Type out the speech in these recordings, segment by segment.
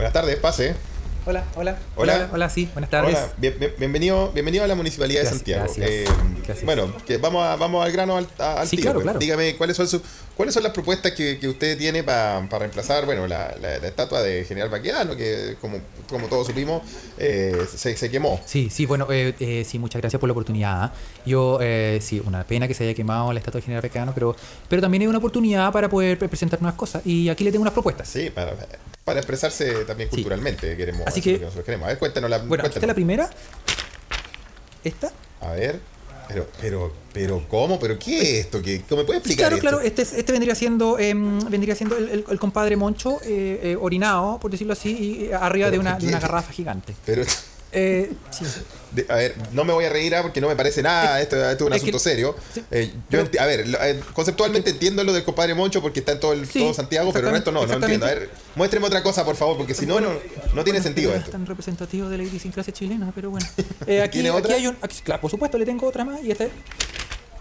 Buenas tardes, pase. Hola, hola. Hola. Hola, sí, buenas tardes. Hola, bien- bien- bienvenido, bienvenido a la Municipalidad Gracias, de Santiago. gracias, Eh, gracias. Bueno, que vamos, a, vamos al grano al, al Sí, tiro, claro, pues. claro. Dígame, ¿cuáles son, sus, ¿cuáles son las propuestas que, que usted tiene para reemplazar bueno, la, la- la estatua de General Baquedano, que como, como todos supimos, eh, se, se quemó? Sí, sí, bueno, eh, eh, sí, muchas gracias por la oportunidad. ¿ah? Yo, sí, una pena que se haya quemado la estatua de General Pecano, pero, pero también es una oportunidad para poder pre- presentar nuevas cosas. Y aquí le tengo unas propuestas. Sí, para, para expresarse también Sí. culturalmente. Queremos, Así que- lo nosotros queremos. A ver, cuéntanos la Bueno, aquí está la cuéntanos. primera. Esta. A ver, pero, pero, pero, ¿cómo? ¿Pero qué es esto? ¿Qué, ¿Cómo me puede Sí, explicar claro, esto? claro. Este, es- este vendría siendo em, vendría siendo el, el- el compadre Moncho eh, eh, orinado, por decirlo así, y, eh, arriba de una, ¿por de una garrafa gigante. Pero, Eh, sí. de- a ver, no me voy a reír ah, porque no me parece nada, esto, esto es un es que- asunto serio. sí, Eh, yo a ver, lo- eh, conceptualmente entiendo lo del compadre Moncho porque está en todo, el, Sí, todo Santiago, pero el resto no, no entiendo. A ver, muéstreme otra cosa, por favor, porque si no, no, no tiene Bueno, sentido no es esto. tan representativo de la idiosincrasia chilena, pero bueno. Eh, aquí, ¿Tiene aquí otra? hay un. aquí- claro, por supuesto, le tengo otra más. Y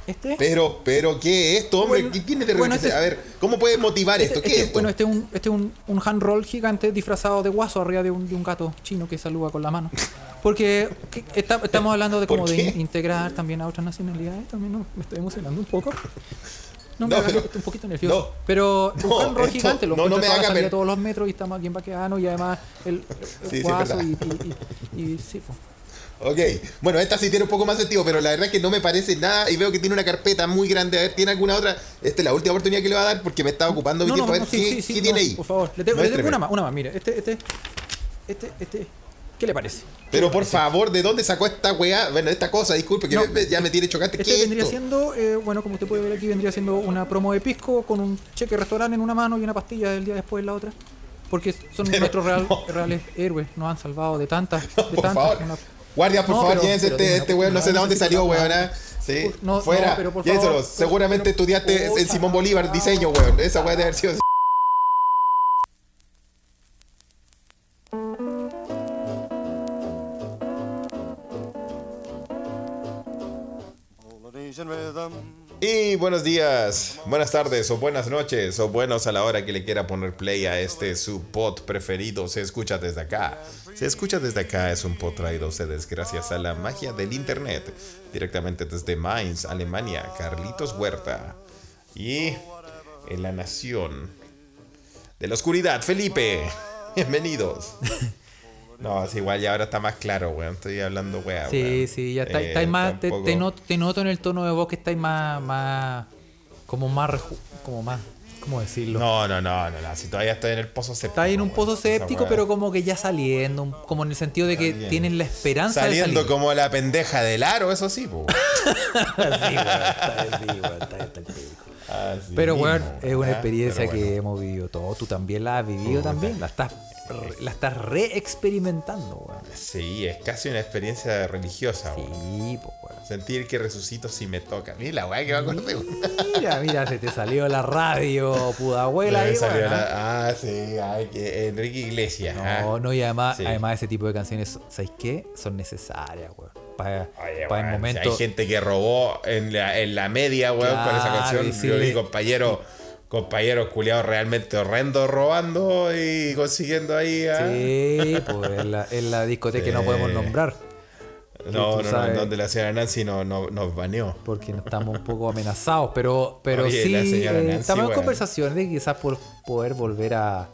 este. Pero, pero, ¿qué es esto, hombre? Bueno, ¿Qué tiene de bueno, este- A ver, ¿cómo puede motivar esto? Este- ¿Qué es este- esto? Bueno, este es un, este es un, un hand roll gigante disfrazado de guaso arriba de un, de un gato chino que saluda con la mano. Porque que- está- estamos hablando de ¿Por como de in- integrar también a otras nacionalidades. También no, me estoy emocionando un poco. No, me No, hagas, pero- estoy un poquito nervioso. no. pero No, un hand roll esto- gigante, lo no, no me haga de todos los metros y está más bien baqueano y además el, el Sí, es guaso y, y, y- y sí, pues. Ok, bueno, esta sí tiene un poco más sentido, pero la verdad es que no me parece nada y veo que tiene una carpeta muy grande. A ver, ¿tiene alguna otra? Esta es la última oportunidad que le va a dar porque me está ocupando mi No, no, tiempo. a no, ver, sí, ¿qué, sí, qué tiene ahí? Por favor, le tengo, le tengo Muéstreme. una más, una más, mire, este, este, este, este, ¿qué le parece? Pero por favor, ¿de dónde sacó esta weá? Bueno, esta cosa, disculpe, que me- ya me tiene chocante. Este ¿Qué vendría esto? siendo, eh, bueno, como usted puede ver aquí, vendría siendo una promo de pisco con un cheque restaurante en una mano y una pastilla del día después en la otra. Porque son Pero, nuestros real- reales héroes, nos han salvado de tantas, de por tantas. favor. una- Guardia, por No, favor, pero- llévense pero este, este weón, no sé de no dónde salió, weón. ¿ah? Sí, No, no, fuera. pero por favor, pero- Seguramente pero- estudiaste en Simón Bolívar no. diseño, weón. Esa weá debe haber sido. Polynesian rhythm. Y buenos días, buenas tardes o buenas noches o buenos a la hora que le quiera poner play a este su pod preferido. Se escucha desde acá. Se escucha desde acá es un pod traído a ustedes gracias a la magia del internet. Directamente desde Mainz, Alemania, Carlitos Huerta. Y en la nación de la oscuridad, Felipe. Bienvenidos. No, es igual ya ahora está más claro, weón. Estoy hablando, weón. Sí, sí, ya está, Eh, estáis más, te, tampoco- te noto, te noto en el tono de voz que estáis más, más, como más, reju- como más, ¿cómo decirlo? No, no, no, no, no. Si todavía estoy en el pozo séptico. Está en un weón. pozo séptico, pero como que ya saliendo, como en el sentido de que Saliendo. tienen la esperanza Saliendo de salir. como la pendeja del aro, eso sí, po. Así Pero mismo, bueno, es una experiencia Pero que hemos vivido todos. Tú también la has vivido también. La estás, la estás re-experimentando, weón. Sí, es casi una experiencia religiosa, weón. Sí, pues, weón. Sentir que resucito si me toca. Mira la weá que acordé, weón. Mira, mira, se te salió la radio, pudahuela Me ahí, salió weón, ¿ah? la- Ah, sí, ay, que Enrique Iglesias. ah. No, no, y además, Sí. además ese tipo de canciones, ¿sabéis qué? Son necesarias, weón. Para, Oye, para el si momento. Hay gente que robó en la, en la media, weón, con esa canción. Yo vi compañeros, compañeros culiados realmente horrendos robando y consiguiendo ahí. ah. Sí, pues en la, en la discoteca que no podemos nombrar. No, no, no, donde la señora Nancy no, no, nos baneó. porque estamos un poco amenazados, pero, pero Oye, sí eh, estamos en conversaciones de quizás por poder volver a...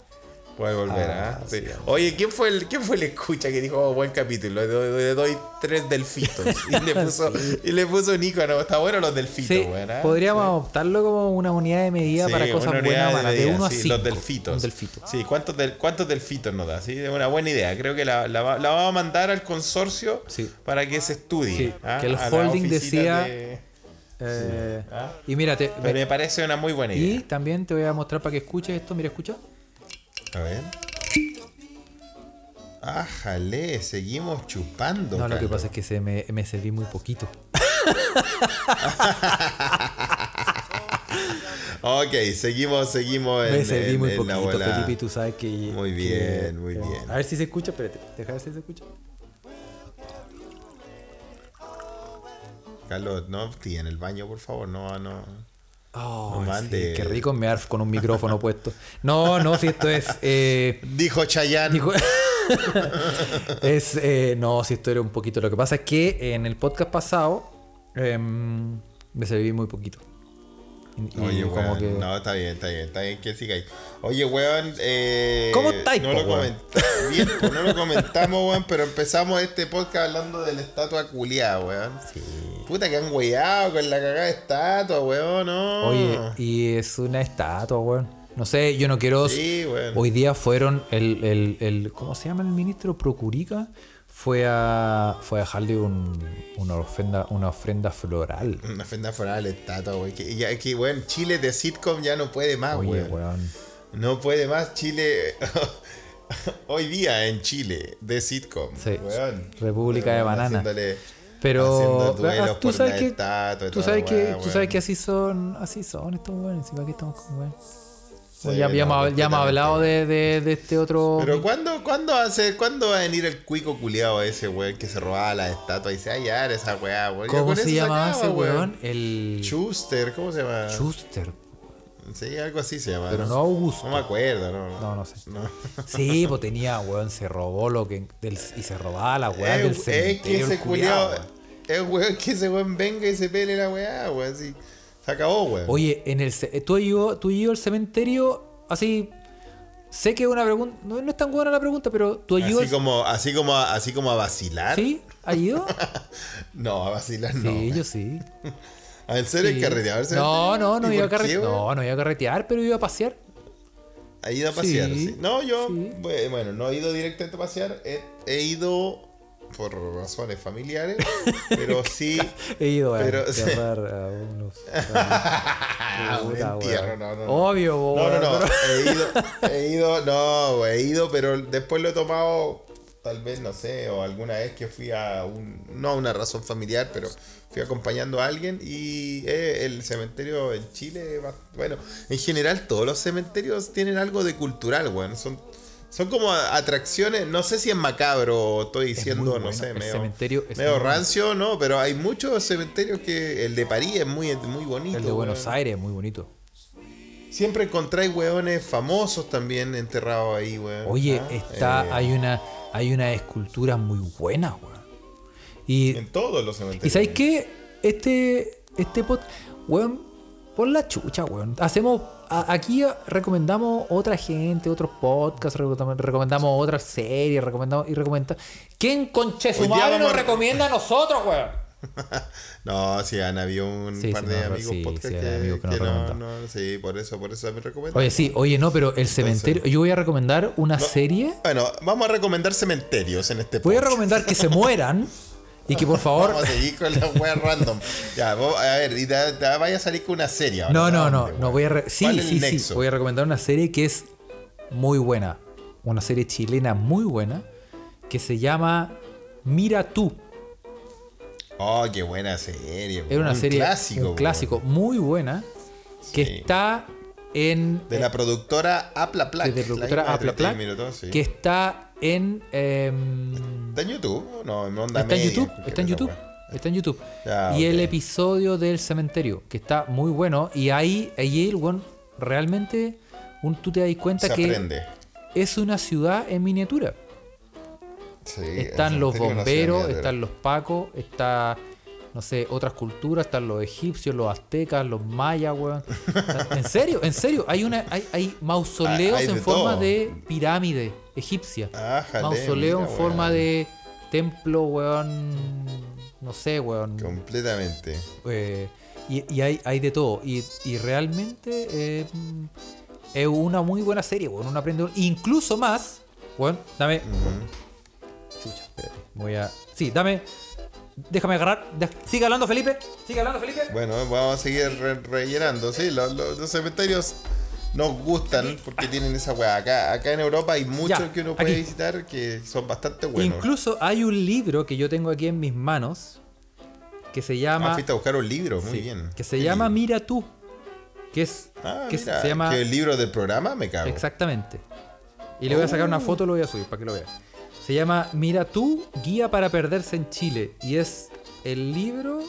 Puede volver, Ah, ¿ah? Sí. sí. Oye, ¿quién fue, el, ¿quién fue el escucha que dijo "Oh, buen capítulo? Le doy, le doy tres delfitos. Y le puso, y le puso un icono. Está bueno los delfitos, ¿ah? podríamos adoptarlo como una unidad de medida para cosas buenas o malas, de 1 a 5. Los delfitos. Delfito. Sí, ¿cuántos, del, cuántos delfitos nos da? Sí, es una buena idea. Creo que la, la, va- la vamos a mandar al consorcio para que se estudie. ¿ah? que el A holding decía- de- Eh, ¿ah? Y mira, te- Pero me parece una muy buena idea. y también te voy a mostrar para que escuches esto. Mira, escucha. A ver. Ájale, seguimos chupando. No, lo que pasa es que se me, me serví muy poquito. Ok, seguimos, seguimos en, me serví en- muy en poquito. Felipe, y tú sabes que... Muy que- bien, muy que- bien. A ver si se escucha, espérate. Deja ver si se escucha. Carlos, no, en el baño, por favor, no, no. Oh, No sí, mande. qué rico mear con un micrófono puesto. No, no, si esto es. eh, Dijo Chayanne. dijo- es. eh, no, si esto era un poquito. Lo que pasa es que en el podcast pasado em, me serví muy poquito. Y- Oye, como weón. que- No, está bien, está bien, está bien que siga ahí. Oye, weón. Eh, ¿Cómo estáis, no lo, weón? comenta- bien, pues, no lo comentamos, weón, pero empezamos este podcast hablando de la estatua culiada, weón. Puta que han weyado con la cagada de estatua, weón, no. Oye, y es una estatua, weón. No sé, yo no quiero. Sí, weón. Hoy día fueron el, el, el- ¿cómo se llama el ministro? Procurica. Fue a, fue a dejarle un, una, ofrenda, una ofrenda floral. Una ofrenda la estatua, weón. Que, ya, que, weón, Chile de sitcom ya no puede más, Oye, weón. weón. No puede más Chile. Hoy día en Chile de sitcom. Sí. weón. República de Banana. Pero ah, tú sabes que tú sabes que tú sabes que así son así son estos weones. ¿Para qué estamos con weón? Sí, ya, ya no, hemos, ya completamente. hablado de, de, de este otro. Pero ¿cuándo, cuándo, hace, ¿cuándo va a venir el cuico culiado ese weón que se robaba la estatua y se hallar esa weá, weón? Ya ¿Cómo se acaba, ese weón? El Schuster, ¿cómo se llama? Schuster. Sí, algo así se llama. Pero no Augusto. No me acuerdo, no. No, no sé. No. Sí, pues tenía, weón, se robó lo que. del- y se robaba la weá Es, del es que cementerio. ese culiado. Es weón que ese weón venga y se pele la weá, weón. Así. Se acabó, weón. Oye, en el tú has ido, tú has ido al cementerio así. Sé que es una pregunta. No, no es tan buena la pregunta, pero tú ido Así como, así como, así como a vacilar. ¿Sí? ¿Has ido? No, a vacilar no. Sí, yo sí. ¿Ah, ¿En serio Sí. carretear? No, cementerio? no, no ¿Y iba a carretear. No, no iba a carretear, pero iba a pasear. Ha ido a pasear, Sí, sí. No, yo, sí. bueno, no he ido directamente a pasear. He, he ido por razones familiares, pero sí. He ido a Pero- enterrar a unos. Un Puta, entierro, weón. no, no, no. Obvio, No, no, weón, no. He ido, he ido, no, he ido, pero después lo he tomado, tal vez, no sé, o alguna vez que fui a un, no a una razón familiar, pero fui acompañando a alguien y eh, el cementerio en Chile, bueno, en general todos los cementerios tienen algo de cultural, güey, son, son como atracciones, no sé si es macabro estoy Es diciendo, no sé, medio, cementerio es medio muy bueno. rancio, no, pero hay muchos cementerios que, el de París es muy, muy bonito. El de Buenos. Aires, muy bonito. Siempre encontráis weones famosos también enterrados ahí, weón. Oye, Ah, está, eh, hay una, hay una escultura muy buena, weón. Y, En todos los cementerios. ¿y sabéis qué? Este, este pod, weón, por la chucha, weón. Hacemos, aquí recomendamos otra gente, otros podcasts, recomendamos, otras series, recomendamos y recomendamos. ¿Quién conche su madre nos a- recomienda a nosotros, weón? No, sí, han habido un Sí, par sí, de no, amigos sí, podcast que, amigos que que no, no, sí, por eso, por eso me recomiendan. Oye, sí, oye, no, pero el cementerio. Yo voy a recomendar una serie. Bueno, vamos a recomendar cementerios en este Voy a podcast. recomendar que se mueran y que por favor. Vamos a seguir con la wea random. Ya, vos- a ver, y te, te vaya a salir con una serie ahora. No, no, no, ¿Dónde, no voy a. re- Sí, ¿Cuál es el sí, sí. Voy a recomendar una serie que es muy buena. Una serie chilena muy buena que se llama Mira tú. Oh, qué buena serie. Era una un serie, Clásico, un clásico muy buena que Sí. está en De la productora Apla Plac. de la productora misma de Apla 31 Plac, minutos, sí. que está en em, ¿Está en YouTube? No, en onda está en YouTube, está en YouTube, está en YouTube. Y el episodio del cementerio, que está muy bueno. Y ahí, ahí realmente un, tú te das cuenta Se que aprende. es una ciudad en miniatura. Sí, Están los bomberos, están los pacos, está, no sé, otras culturas, están los egipcios, los aztecas, los mayas, weón. En serio, en serio, hay una, hay, hay mausoleos Ah, hay en forma todo. de pirámide egipcia. Mausoleo en forma weón. de templo, weón. No sé, weón. Completamente. Eh, y y hay, hay de todo. Y, y realmente eh, es una muy buena serie, weón. Uno aprende. Incluso más. Weón, dame. Chucha, espérate. Voy a. Sí, dame. Déjame agarrar. de- Sigue hablando, Felipe. Sigue hablando, Felipe. Bueno, vamos a seguir re- rellenando. Sí, los, los- los cementerios nos gustan porque tienen esa weá. Acá, acá en Europa hay muchos Ya, que uno puede aquí. visitar que son bastante buenos. Incluso hay un libro que yo tengo aquí en mis manos. Que se Ah, llama. fuiste a buscar un libro, muy sí, bien. Que se ¿Qué llama libro? Mira tú. Que es. Ah, que mira, se llama. que el libro del programa me cago. Exactamente. Y le voy a sacar una foto, lo voy a subir para que lo veas. Se llama Mira tú, guía para perderse en Chile. Y es el libro,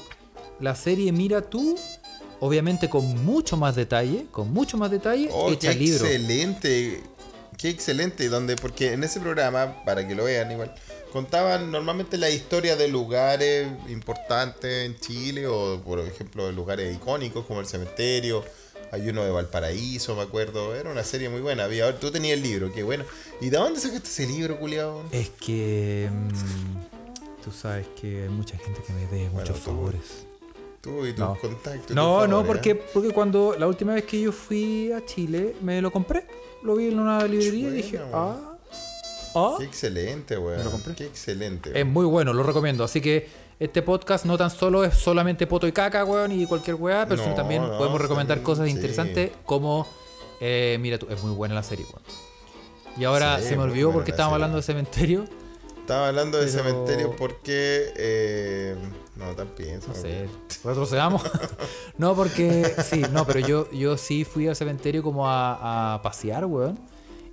la serie Mira tú, obviamente con mucho más detalle, con mucho más detalle, Oh, hecha qué libro. excelente. Qué excelente. Donde, porque en ese programa, para que lo vean igual, contaban normalmente la historia de lugares importantes en Chile, o por ejemplo, lugares icónicos como el cementerio. Hay uno de Valparaíso, me acuerdo. Era una serie muy buena. Había, tú tenías el libro, qué bueno. ¿Y de dónde sacaste ese libro, culiado? Es que mm, tú sabes que hay mucha gente que me dé muchos tú- favores. Tú y tus No. contactos. No, tus no, favores, porque, ¿eh? porque cuando la última vez que yo fui a Chile me lo compré. Lo vi en una librería y dije, Buena, ah, ah. Qué excelente, weón. Me lo compré. Qué excelente. Es muy bueno, lo recomiendo. Así que este podcast no tan solo es solamente poto y caca, weón, y cualquier weá, pero No, también no, podemos recomendar sí, cosas sí. interesantes como, eh, mira tú, es muy buena la serie, weón. Y ahora Sí, se me olvidó buena porque estábamos serie. hablando de cementerio. Estaba hablando de Pero- cementerio porque. Eh, no, tan pienso. No sé, retrocedamos. no, porque sí, no, pero yo, yo sí fui al cementerio como a, a pasear, weón.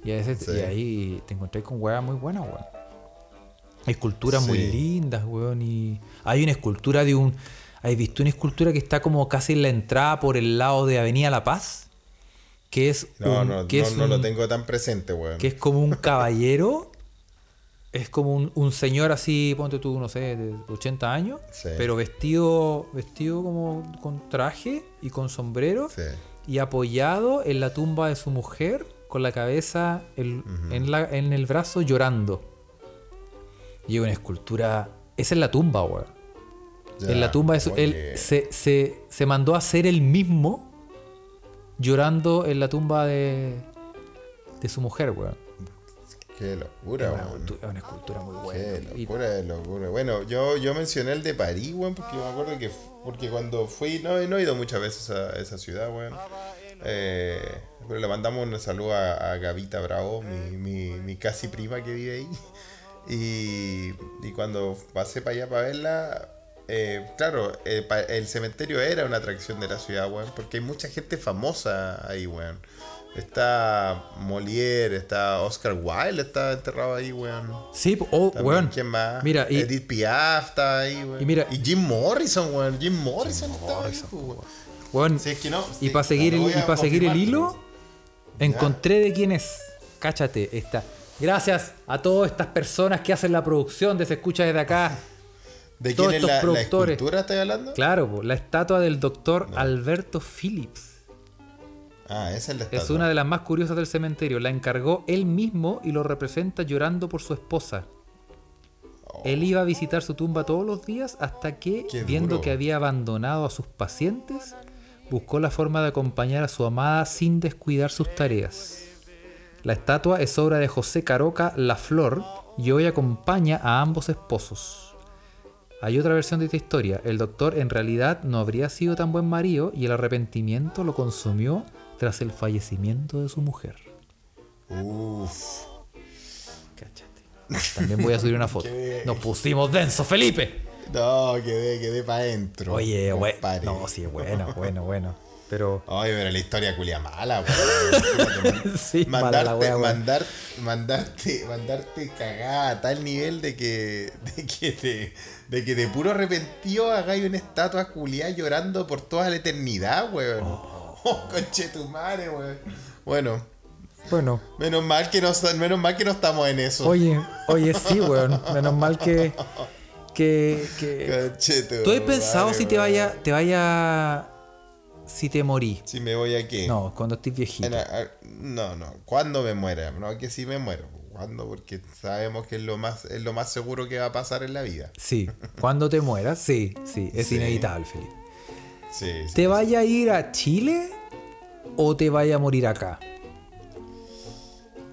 Y, a veces, y ahí te encontré con weas muy buenas, weón. Hay esculturas muy lindas, weón. Y hay una escultura de un. ¿Has visto una escultura que está como casi en la entrada por el lado de Avenida La Paz? Que es. No, un- no, que no, es no lo tengo tan presente, weón. que es como un caballero. Es como un, un señor así, ponte tú, no sé, de 80 años, Sí. pero vestido vestido como con traje y con sombrero Sí. y apoyado en la tumba de su mujer con la cabeza el- en, la- en el brazo llorando. Y es una escultura... Esa es la tumba, weón. En la tumba él se, se, se mandó a hacer él mismo llorando en la tumba de, de su mujer, weón. Qué locura, Es una, weón. es una escultura muy buena. Qué Y- locura de locura. Bueno, yo, yo mencioné el de París, weón, porque yo me acuerdo que porque cuando fui, no, no he ido muchas veces a esa ciudad, weón. Eh, pero le mandamos un saludo a, a Gavita Bravo, mi, mi, mi casi prima que vive ahí. Y, y cuando pasé para allá para verla, eh, claro, eh, pa- el cementerio era una atracción de la ciudad, weón, porque hay mucha gente famosa ahí, weón. Está Molière, está Oscar Wilde, está enterrado ahí, weón. Sí, oh, También, weón. ¿Quién más? Mira, y- Edith Piaf está ahí, weón. y mira- y Jim Morrison, weón. Jim Morrison está ahí, weón. Weón, Si es que no, y para seguir, el, y pa' seguir el hilo, encontré de quién es. Cáchate, esta. Gracias a todas estas personas que hacen la producción de Se Escucha desde acá. ¿De todos quién es estos la, la productores. escultura estás hablando? Claro, po, la estatua del doctor Alberto Phillips. Ah, esa es la Es estatua. una de las más curiosas del cementerio. La encargó él mismo y lo representa llorando por su esposa. Él iba a visitar su tumba todos los días hasta que, Oh. Qué viendo duro. que había abandonado a sus pacientes, buscó la forma de acompañar a su amada sin descuidar sus tareas. La estatua es obra de José Caroca La Flor y hoy acompaña a ambos esposos. Hay otra versión de esta historia. El doctor en realidad no habría sido tan buen marido y el arrepentimiento lo consumió tras el fallecimiento de su mujer. Uf. Cáchate. También voy a subir una foto. Nos pusimos denso, Felipe. No, quedé, quedé para adentro. Oye, güey. compadre. No, sí, bueno, bueno, bueno. Pero. Oye, pero la historia culia mala, weón. Sí, mala mandarte, wea, weón. mandar, mandarte, mandarte cagada a tal nivel de que, de que te, de que de puro arrepentido hagáis una estatua culiada llorando por toda la eternidad, weón. Oh, conche tu madre, weón. Bueno, Bueno. menos mal que no, menos mal que no estamos en eso. Oye, oye, sí, weón. Menos mal que. Que. que... Conche tu ¿Tú has pensado si te vaya. Te vaya. Si te morí? Si me voy aquí. No, cuando estés viejito. No, no. ¿Cuándo me muera? No, que sí me muero. ¿Cuándo? Porque sabemos que es lo más, es lo más seguro que va a pasar en la vida. Sí, cuando te mueras, sí, sí, es Sí. inevitable, Felipe. Sí, sí. ¿Te vaya a ir a Chile o te vaya a morir acá?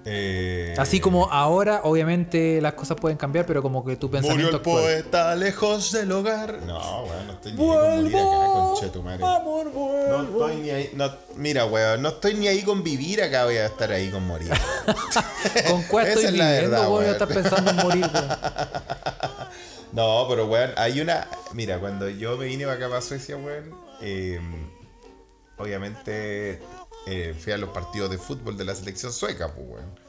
Eh, Así como ahora, obviamente las cosas pueden cambiar, pero como que tu Murió pensamiento el actual. poeta lejos del hogar. No, weón, no estoy ni ahí con morir acá, conchetumare. amor, No estoy ni ahí. No, mira, weón, no estoy ni ahí con vivir acá, voy a estar ahí con morir. ¿Con cuál estoy es viviendo, verdad, weón? weón. Estás pensando en morir, weón. No, pero weón, hay una. Mira, cuando yo me vine para acá para Suecia, weón, eh, obviamente eh, fui a los partidos de fútbol de la selección sueca, pues, weón.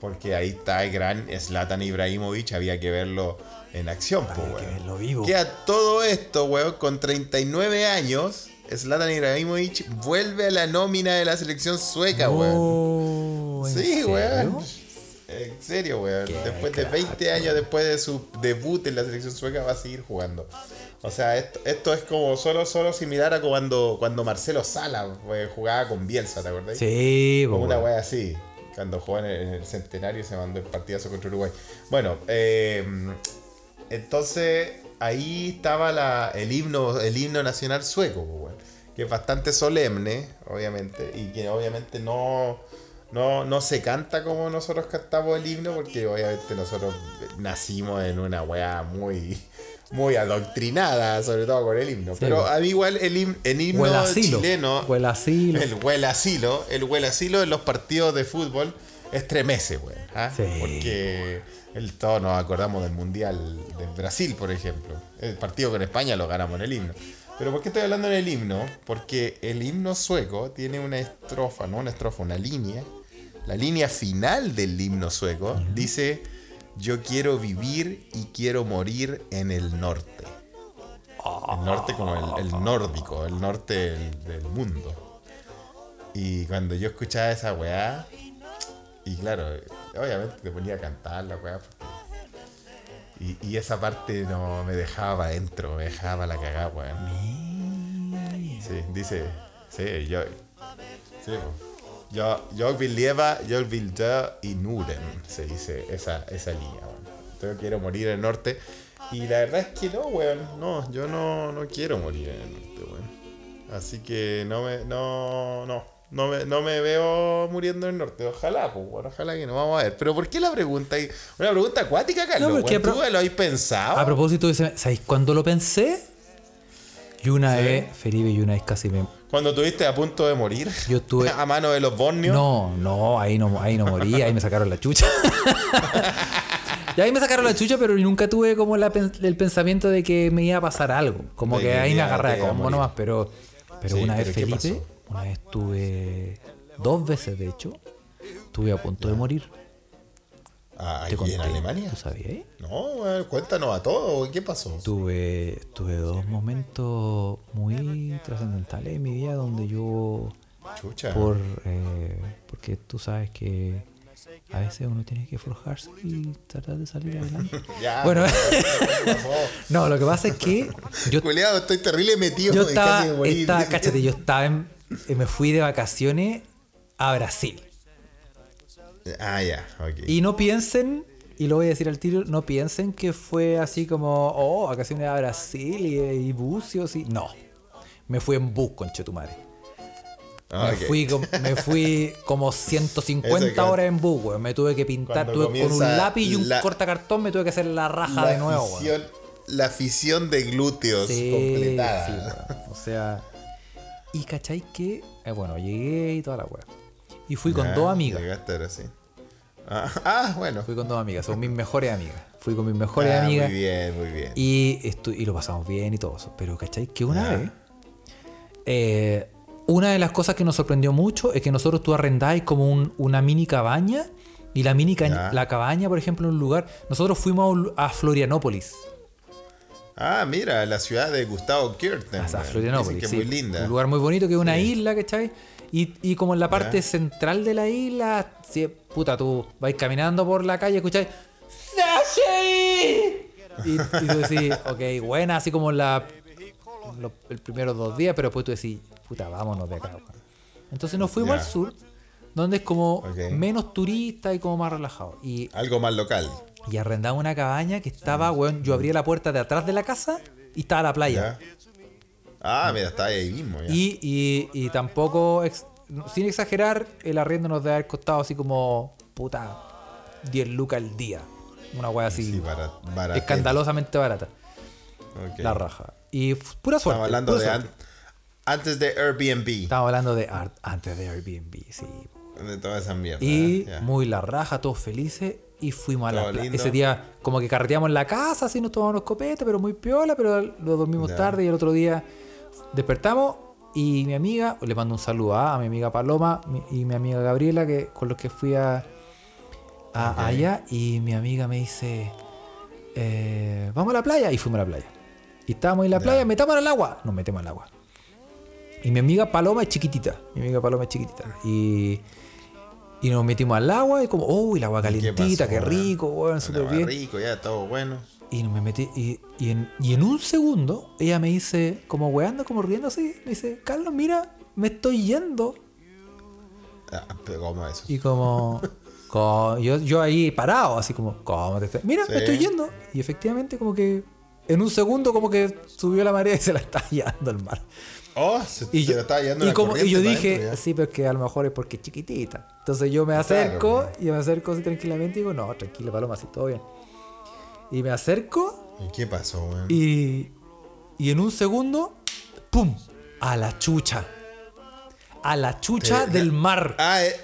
Porque ahí está el gran Zlatan Ibrahimovic, había que verlo en acción, pues, Hay que weón. verlo vivo. Que a todo esto, weón, con 39 años, Zlatan Ibrahimovic vuelve a la nómina de la selección sueca, weón. Oh, ¿en Sí, serio? weón. En serio, weón. Después de crack, 20 años después de su debut en la selección sueca va a seguir jugando. O sea, esto, esto es como solo, solo similar a cuando, cuando Marcelo Sala eh, jugaba con Bielsa, ¿te acordás? Sí, Como pues, una wea así. Cuando jugó en el, en el centenario se mandó el partidazo contra Uruguay. Bueno, eh, entonces ahí estaba la, el, himno, el himno nacional sueco, pues, que es bastante solemne, obviamente, y que obviamente no, no, no se canta como nosotros cantamos el himno, porque obviamente nosotros nacimos en una wea muy, muy adoctrinada, sobre todo con el himno. Pero weón. a mí igual el, him- el himno asilo. chileno... Asilo. El huele asilo, el en los partidos de fútbol estremece, weón. ¿ah? Sí. Porque el, todos nos acordamos del Mundial del Brasil, por ejemplo. El partido con España lo ganamos en el himno. Pero ¿por qué estoy hablando en el himno? Porque el himno sueco tiene una estrofa, no una estrofa, una línea. La línea final del himno sueco dice, yo quiero vivir y quiero morir en el norte. El norte como el, nórdico, el norte del, mundo. Y cuando yo escuchaba esa weá, y claro, obviamente te ponía a cantar la weá. Y, y esa parte no me dejaba adentro, me dejaba la cagada, weón. Sí, dice, sí, yo. Sí, po. Yo, yo vill leva, yo vill dö i Norden, se dice esa, esa línea, weón. Yo quiero morir en el norte. Y la verdad es que no, weón. No, yo no, no quiero morir en el norte, weón. Así que no me, no, no. No me, no me veo muriendo en el norte. Ojalá, pues, bueno, ojalá que no. Vamos a ver. Pero ¿por qué la pregunta? Una pregunta acuática, Carlos. No, porque. ¿Tú lo habéis pensado? A propósito ¿sabéis cuándo lo pensé? Y una Sí. vez, Felipe, y una vez casi me. Cuando estuviste a punto de morir. Yo estuve- a mano de los bornios. No, no, ahí no, ahí no morí, ahí me sacaron la chucha. y ahí me sacaron la chucha, pero nunca tuve como la el pensamiento de que me iba a pasar algo. Como De que ahí me agarré a combo nomás, pero, pero Sí, una vez, pero ¿qué Felipe, una vez tuve, dos veces de hecho, estuve a punto de morir. Ah, Te ¿Aquí en conté. Alemania? ¿Tú sabías? No, cuéntanos a todos. ¿Qué pasó? Tuve, tuve dos momentos muy trascendentales en mi vida donde yo Chucha. por eh, porque tú sabes que a veces uno tiene que forjarse y tratar de salir adelante. Ya, bueno, no, lo que pasa es que yo, Culeado, estoy terrible metido. yo estaba, estaba- cáchate, yo estaba en, me fui de vacaciones a Brasil. Ah, ya, ok. Y no piensen, y lo voy a decir al tiro, no piensen que fue así como, oh, vacaciones a Brasil y, y bucios y. No. Me fui en bus, conchetumare. Ah, Me, fui, me fui como 150 Ese que- horas en bus, weón. Me tuve que pintar, tuve con un lápiz y un la- cortacartón, me tuve que hacer la raja la de nuevo, weón. Fisión, la fisión de glúteos Sí, completada. sí. O sea. Y cachai que. eh, bueno, llegué y toda la weá. Y fui con dos amigas. Llegaste ahora sí. Ah, ah, bueno. Fui con dos amigas, son mis mejores amigas. Fui con mis mejores Ah, amigas. Muy bien, muy bien. Y, estu- y lo pasamos bien y todo eso. Pero, ¿cachai? Que una vez, eh, una de las cosas que nos sorprendió mucho es que nosotros tú arrendáis como un- una mini cabaña. Y la mini ca- Ya. la cabaña, por ejemplo, en un lugar. Nosotros fuimos a, Florianópolis. Ah, mira, la ciudad de Gustavo sea, weón. Florianópolis. Que sí. muy linda. Un lugar muy bonito que es una isla, ¿cachai? Y, y como en la parte central de la isla, si, puta, tú vais caminando por la calle, escucháis. ¡Sashi! Y, y tú decís, ok, buena, así como la, los el primeros dos días, pero después tú decís, puta, vámonos de acá. Entonces nos fuimos al sur, donde es como menos turista y como más relajado. Y, Algo más local. y arrendamos una cabaña que estaba, weón, yo abría la puerta de atrás de la casa y estaba la playa. ¿Ya? Ah, mira, está ahí mismo. Ya. Y, y, y tampoco, ex- sin exagerar, el arriendo nos debe haber costado así como, puta, 10 lucas al día. Una wea así, Sí, escandalosamente barata. La raja. Y pura suerte. Estamos hablando de an- antes de Airbnb. Estamos hablando de art- antes de Airbnb, sí. De toda esa mierda. Y muy la raja, todos felices. Y fuimos a la playa. Ese día, como que carreteamos en la casa, así nos tomamos copete, pero muy piola, pero lo dormimos tarde y el otro día despertamos. Y mi amiga, le mando un saludo a, a mi amiga Paloma mi- y mi amiga Gabriela, que con los que fui a, allá. Y mi amiga me dice: eh, Vamos a la playa. Y fuimos a la playa. Y estábamos en la Ya. playa, metamos al agua. Nos metemos al agua. Y mi amiga Paloma es chiquitita. Mi amiga Paloma es chiquitita. Y, y nos metimos al agua y como, uy, el agua ¿Qué calientita, pasó, qué weón? rico, weón, súper bien. rico, ya, todo bueno. Y me metí, y, y en, y en un segundo, ella me dice, como weando, como riendo así, me dice, Carlos, mira, me estoy yendo. Ah, pero ¿cómo eso? Y como, co- yo, yo ahí parado, así como, ¿cómo te estás? Mira, me estoy yendo. Y efectivamente, como que en un segundo, como que subió la marea y se la está llevando el mar. Oh, se, Y se yo, lo estaba llevando y la como, y yo dije, adentro, ya. sí, pero es que a lo mejor es porque es chiquitita. Entonces yo me acerco, Claro, y me acerco así tranquilamente y digo, no, tranquila, paloma, así todo bien. Y me acerco ¿Y qué pasó, weón? y, y en un segundo, ¡pum! A la chucha. A la chucha Te- del mar. Ah, eh,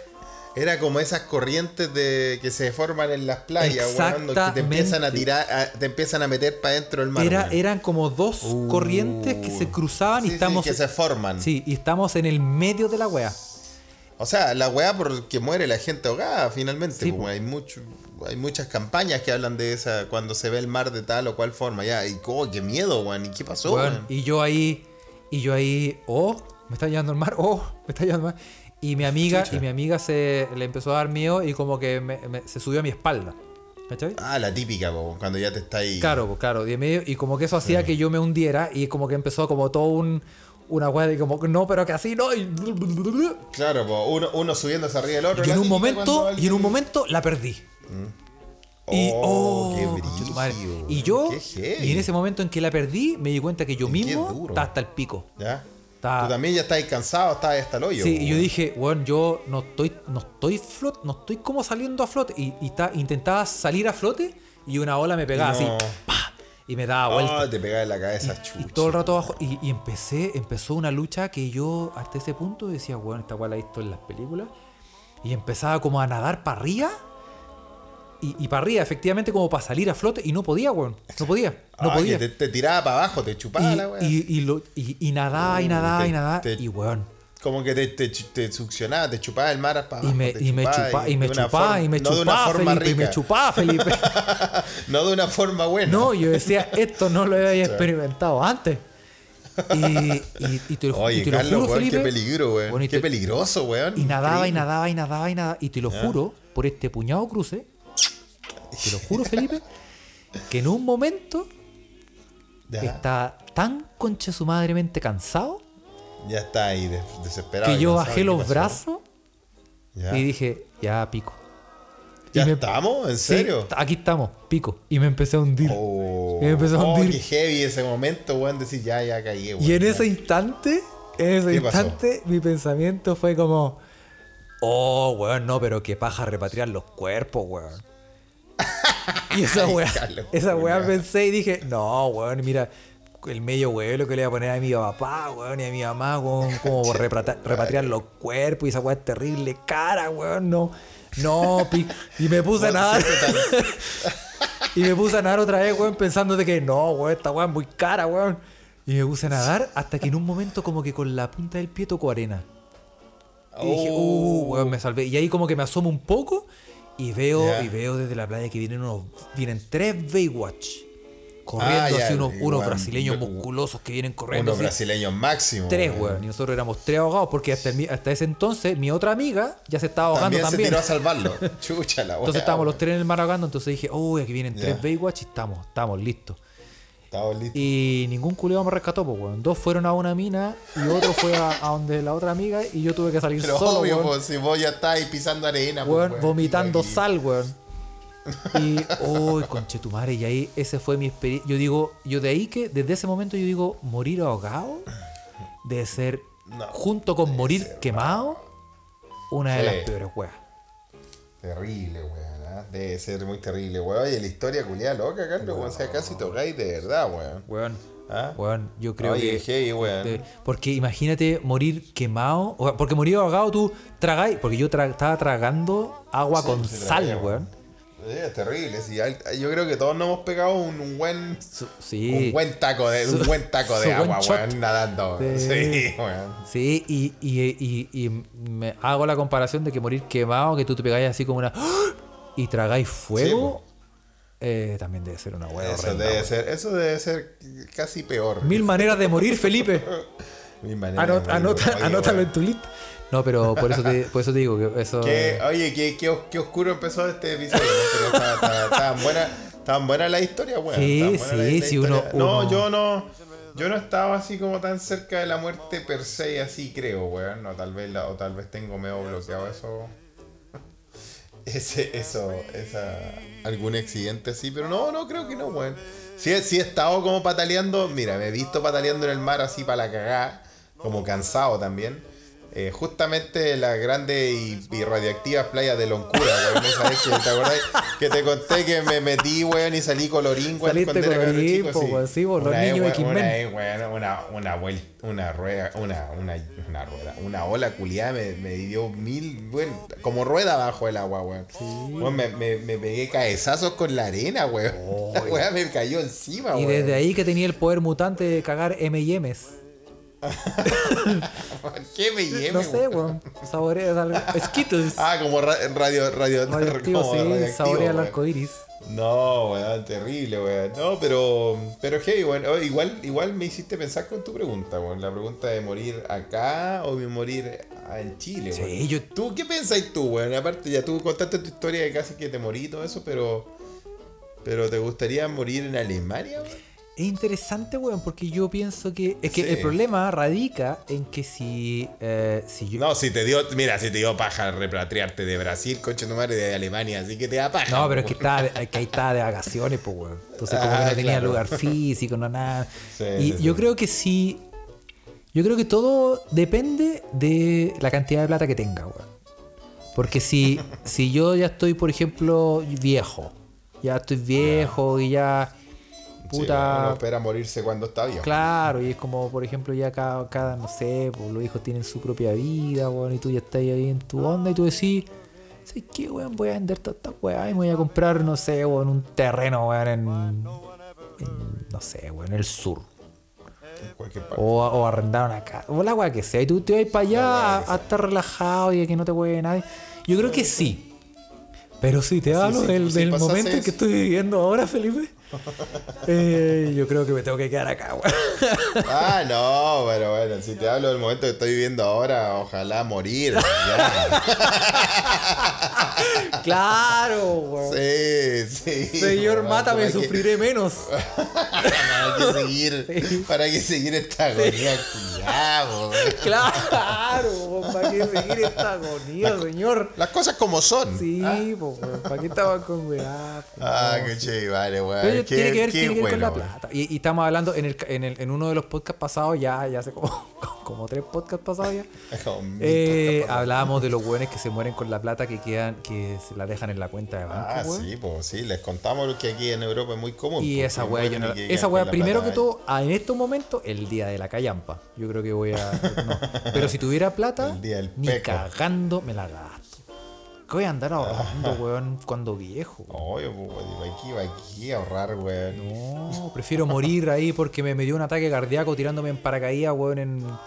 era como esas corrientes de que se forman en las playas, weón, que te empiezan a tirar, a- te empiezan a meter para dentro del mar. Era, eran como dos corrientes que se cruzaban Sí, y sí, estamos. que se forman. Sí, y estamos en el medio de la wea. O sea, la weá porque muere la gente ahogada, finalmente. Sí, pues, po. hay mucho, hay muchas campañas que hablan de esa, cuando se ve el mar de tal o cual forma. Ya, y oh, qué miedo, weón. ¿Y qué pasó, weón? y yo ahí, y yo ahí, oh, me está llevando el mar, oh, me está llevando el mar. Y mi amiga, Chucha. y mi amiga se le empezó a dar miedo y como que me- me- se subió a mi espalda. ¿Cachai? Ah, la típica, po, cuando ya te está ahí. Claro, pues claro, de medio, y como que eso hacía que yo me hundiera y como que empezó como todo un una weá de como no, pero que así no. Y, Claro, po, uno, uno subiéndose arriba del otro. y en un momento, y en un momento la perdí. Y, Oh, oh, qué tu madre. y yo, qué y en ese momento en que la perdí, me di cuenta que yo mismo estaba hasta el pico. ¿Ya? Estaba- Tú también ya estás cansado, estás hasta el hoyo. Sí, y yo dije, bueno, yo no estoy, no estoy flot, no estoy como saliendo a flote. Y, y ta- intentaba salir a flote y una ola me pegaba No. así, y me daba vuelta. Te pegaba en la cabeza, Y chucha. todo el rato abajo. Y, y empecé, empezó una lucha que yo hasta ese punto decía, bueno, esta cual la he visto en las películas. Y empezaba como a nadar para arriba. Y, y para arriba, efectivamente, como para salir a flote. Y no podía, weón. No podía. No Ah, podía. te, te tiraba para abajo, te chupaba la Y, weá. y, y, lo- y- y nadaba y nadaba te- y nadaba. te- Y weón. Como que te, te, te succionaba, te chupaba el mar para Y abajo. me, te y me chupaba, y me chupaba, y me chupaba, Felipe, y me chupaba, Felipe. no de una forma buena. No, yo decía, esto no lo había experimentado antes. Y, y, y te, lo- Oye, y te lo Carlos, juro, weón, Felipe. qué peligro, weón. Bueno, y qué te- peligroso, weón. Y nadaba y nadaba y nadaba y nadaba. Y te lo juro, por este puñado cruce, te lo juro, Felipe, que en un momento Ya, estaba tan conche su madremente cansado ya está ahí, des- desesperado. que yo bajé los brazos Ya, y dije, ya pico. ¿Ya y me- estamos? ¿En Sí, serio? aquí estamos, pico. Y me empecé a hundir. Oh, Y me empezó a oh, hundir. qué heavy ese momento, weón, decir ya, ya caí, weón. Y en ya. ese instante, en ese instante, mi pensamiento fue como, oh, weón, no, pero qué paja repatriar los cuerpos, weón. Y esa weá, esa weá pensé y dije, no, weón, mira, el medio huevo que le voy a poner a mi papá, weón, y a mi mamá, weón, como repatriar, repatriar los cuerpos, y esa weá es terrible, cara, weón, no, no, pi- y me puse a nadar. Y me puse a nadar otra vez, weón, pensando de que no, weón, esta weón es muy cara, weón. Y me puse a nadar hasta que en un momento como que con la punta del pie tocó arena. Y dije, uh, weón, me salvé. Y ahí como que me asomo un poco y veo, y veo desde la playa que vienen unos, vienen tres Baywatch. Corriendo Ah, así unos, unos brasileños musculosos que vienen corriendo. Unos brasileños máximo. Tres, weón. Y nosotros éramos tres ahogados porque hasta, el hasta ese entonces mi otra amiga ya se estaba ahogando También, también. se tiró a salvarlo. Chucha la. Entonces estábamos los tres en el mar ahogando, entonces dije, uy, aquí vienen tres. Baywatch y estamos, estamos listos. Y ningún culeo me rescató, pues, weón. Dos fueron a una mina y otro fue a, a donde la otra amiga y yo tuve que salir Pero solo, obvio, weón. pues, si vos ya estáis pisando arena, pues, Weón, weón, vomitando sal, weón. Y, uy, conchetumare, y ahí ese fue mi experiencia. Yo digo, yo de ahí que, desde ese momento yo digo, morir ahogado debe ser, No, junto con morir quemado, una de las peores weas. Terrible, weón. ¿Ah? Debe ser muy terrible, weón. Oye, la historia culiada loca, Carlos, weón. O sea, casi tocáis de verdad, weón. Weón. ¿Ah? Weón, yo creo Oye, que. heavy, weón. porque imagínate morir quemado. o porque morir ahogado tú tragáis. Porque yo tra- estaba tragando agua Sí, con sal, traía, weón. Eh, Es terrible, sí. Yo creo que todos nos hemos pegado un, un buen. Su- Sí. Un buen taco de, Su- un buen taco de agua, weón, nadando. de- Sí, weón. Sí, y, y, y, y me hago la comparación de que morir quemado, que tú te pegáis así como una. ¡Ah! Y tragáis fuego. eh, también debe ser una hueá Eso horrenda, debe ser, eso debe ser casi peor. Mil maneras de morir, Felipe. Mi manera Anot- de morir, anota- oye, anótalo weón. en tu lista. No, pero por eso te, por eso te digo que eso. Qué- oye, qué, qué, qué oscuro empezó este episodio. Pero estaba- estaba- estaban buenas estaban buenas las historias, weón. Sí, sí, las sí, historias. uno- No, uno- yo no. Yo no estaba así como tan cerca de la muerte per se, así creo, weón. No, tal vez, la- o tal vez tengo medio bloqueado eso. Ese, eso, esa. Algún accidente así, pero no, no creo que no, weón. Sí, he- sí he estado como pataleando, mira, me he visto pataleando en el mar así para la cagada, como cansado también. Eh, justamente las grandes y, y radioactivas playas de Loncura, weón. Que, ¿Te acordás? Que te conté que me metí, weón, y salí colorín, weón, Saliste colorín, po, sí. weón, sí, los Una vez, niños weón, X-Men. Una weón, una, una, vuel- una rueda, una, una, una rueda, una ola culiada me, me dio mil, bueno, como rueda bajo el agua, weón. Weón, me, me, me pegué cabezazos con la arena, weón. La weá me cayó encima, y weón. desde ahí que tenía el poder mutante de cagar M&M's. ¿Por qué me lleve, No sé, weón. Saborea algo. Skittles. Ah, como ra- radio, radio, Radioactivo, como sí. radioactivo, Saborea el arco iris. No, weón, terrible, weón. No, pero, pero hey, weón, oh, igual, igual me hiciste pensar con tu pregunta, weón. La pregunta de morir acá o de morir en Chile, Sí, weón. yo- ¿Tú qué pensáis tú, weón? Aparte, ya tú contaste tu historia de casi que te morí y todo eso, pero. Pero ¿te gustaría morir en Alemania? weón? Es interesante, weón, porque yo pienso que. Es que Sí. el problema radica en que si. eh, si yo. No, si te dio, mira, si te dio paja repatriarte de Brasil, coche tu madre de Alemania, así que te da paja. No, pero es que, estaba, que ahí estaba de vacaciones, pues, weón. Entonces, como Ah, que no tenía claro. lugar físico, no nada. Sí, y sí, yo creo que sí. Yo creo que todo depende de la cantidad de plata que tenga, weón. Porque si, si yo ya estoy, por ejemplo, viejo, ya estoy viejo y ya. Puta. uno espera morirse cuando está viejo. Claro, y es como, por ejemplo, ya cada, cada no sé, pues los hijos tienen su propia vida, weón, y tú ya estás ahí en tu onda y tú decís, ¿sabes qué, weón? Voy a vender toda esta weá y me voy a comprar, no sé, weón, un terreno, weón, en, en, no sé, weón, en el sur. En cualquier. O, o arrendar una casa, o la weá que sea, y tú te vas para allá a, estar relajado y a que no te hueve nadie. Yo creo que sí. Pero si te hablo sí, del, sí del pasase momento en eso. que estoy viviendo ahora, Felipe, eh, yo creo que me tengo que quedar acá, weón. Ah, no, pero bueno, si te hablo del momento que estoy viviendo ahora, ojalá morir. Ya. Claro, weón. Sí, sí. Señor, mátame, ¿para qué- sufriré menos. Para que seguir, para que seguir esta agonía cuidado. Claro, ¿para qué seguir esta agonía, señor? Las cosas como son. Sí, pues, weón, ¿para qué estaba con weá? Ah, qué chévere, vale, weón. Tiene que ver, tiene que ver con la plata. Y, y estamos hablando en, el, en, el- en uno de los podcasts pasados, ya, ya hace como, como tres podcasts pasados ya. Eh, hablábamos de los weones que se mueren con la plata que quedan, que se la dejan en la cuenta de banco, Ah, sí, pues sí, les contamos que aquí en Europa es muy común. Y esa yo mueren no esa la primero que todo, ah, en estos momentos, el día de la callampa. Yo creo que voy a. no. Pero si tuviera plata, El día del ni cagando me la gasto. ¿Qué voy a andar ahorrando, weón, cuando viejo? Oye, pues, aquí, aquí a ahorrar, weón. No, prefiero morir ahí porque me, me dio un ataque cardíaco tirándome en paracaídas, weón, en. no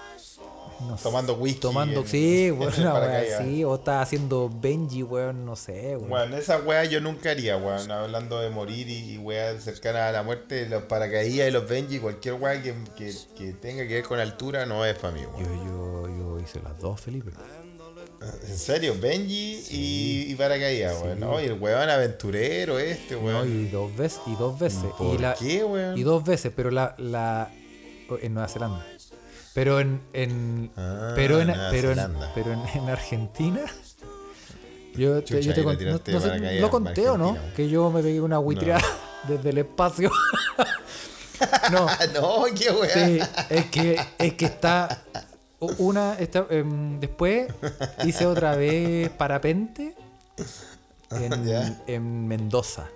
sé, Tomando whisky Tomando, en- sí, en weón, así. O estaba haciendo Benji, weón, no sé, weón. Bueno, esa weá yo nunca haría, weón. Hablando de morir y, y weá cercana a la muerte, los paracaídas y los Benji, cualquier weá que, que, que tenga que ver con altura no es para mí, Yo, weón. yo, yo hice las dos, Felipe. En serio, Benji y, y paracaídas, weón. No, y el weón aventurero este, No, weón. y dos veces, y dos veces. ¿Por y la, qué, weón? Y dos veces, pero la, la en Nueva Zelanda. Pero en, en Ah, pero en, pero en, pero en, en Argentina yo te, Chucha, yo te con- no, no sé, lo conté o no que yo me pegué una buitreada desde el espacio no Ah, no, qué sí, es que es que está una está, em, después hice otra vez parapente en, Ya. en Mendoza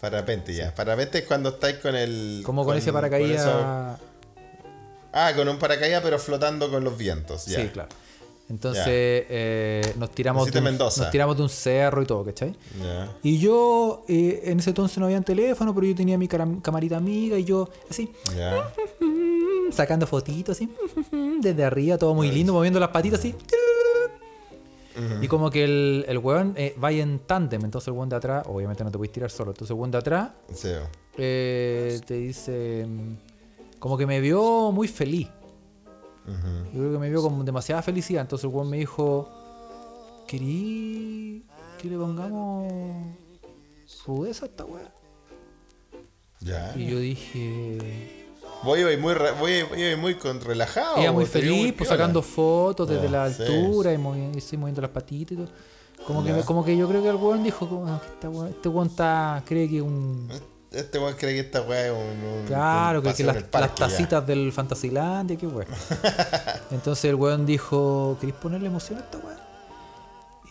Parapente ya. Parapente es cuando estáis con el. como con, ese paracaídas eso- Ah, con un paracaídas pero flotando con los vientos, ya. Sí, claro. Entonces eh, nos tiramos de un, nos tiramos de un cerro y todo, ¿cachai? Ya. Y yo eh, en ese entonces no había teléfono, pero yo tenía mi camarita amiga y yo así mm, sacando fotitos así desde arriba, todo muy lindo, moviendo las patitas así. Y como que el, el weón eh, va en tándem, entonces el weón de atrás, obviamente no te puedes tirar solo, entonces el weón de atrás Sí. eh, te dice mm, como que me vio muy feliz. Yo creo que me vio con demasiada felicidad. Entonces el weón me dijo, ¿querí que le pongamos rudeza a esta weá? Ya. Y yo dije... Voy a ir muy, voy, voy muy con relajado. Ella muy feliz, pues sacando fotos desde Ah, la sí, altura y, movi- y sí, moviendo las patitas y todo. Como que, como que yo creo que el weón dijo, como, "Ah, este weón está, cree que un... Este weón cree que esta weá es un, un- Claro, un que, las, en el parque las ya. tacitas del Fantasilandia, qué weón. Entonces el weón dijo, ¿queréis ponerle emoción a esta weá?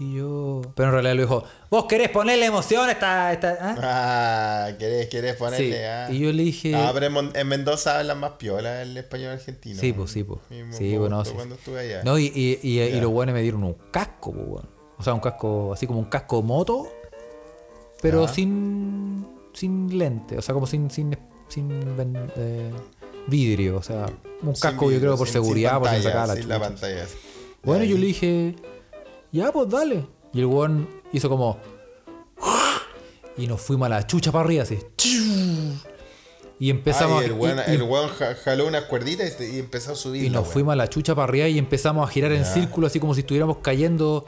Y yo... Pero en realidad le dijo, ¿vos querés ponerle emoción a esta... esta ah?" Ah, querés, querés Sí. ponerle. ah. Y yo le dije... Ah, pero en, en Mendoza hablan más piola el español argentino. Sí, pues, sí, pues. Sí, bueno, tú sí. cuando estuve allá. No, y, y, y, y los weones me dieron un casco, pues, weón. O sea, un casco, así como un casco moto, pero sin, sin lente, o sea, como sin, sin, sin eh, vidrio, o sea, un Sin casco yo creo por sin- seguridad, sin por si pantalla, sacaba la sin la chucha. pantalla. Bueno, yo le dije, ya, pues dale. Y el weón hizo como. Y nos fuimos a la chucha para arriba, así. Y empezamos el weón, y- y- el weón ja- jaló unas cuerditas y, empezó a subir. y nos fuimos a la chucha para arriba y empezamos a girar en círculo, así como si estuviéramos cayendo.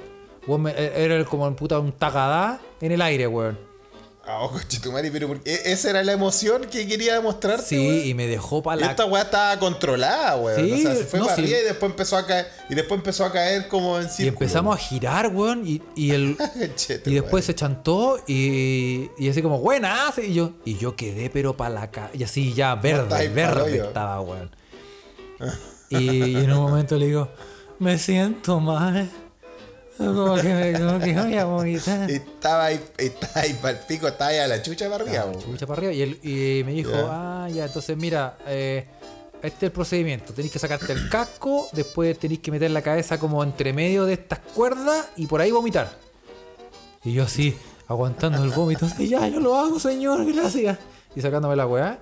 Weón, me- Era como puta, un tagadá en el aire, weón. Ah, oh, conchetumare, pero ¿por qué? esa era la emoción que quería demostrarte. Sí, y me dejó para Y la. esta weá estaba controlada, weón. Sí, o sea, se fue no, para sí. arriba y después empezó a caer. Y después empezó a caer como en Y círculo. empezamos a girar, weón. Y, y el. Y después se chantó y, y así como, buena, y yo, y yo quedé pero para la ca Y así ya verde, verde estaba, weón. Y, y en un momento le digo, me siento mal. Como que me como que voy a vomitar. Y Estaba ahí, estaba ahí para el pico, estaba ahí a la chucha para arriba, chucha para arriba. Y, él, y me dijo, ah, ya, entonces mira, eh, este es el procedimiento. Tenéis que sacarte el casco, después tenéis que meter la cabeza como entre medio de estas cuerdas y por ahí vomitar. Y yo así, aguantando el vómito, así, ya, yo lo hago, señor, gracias. Y sacándome la weá.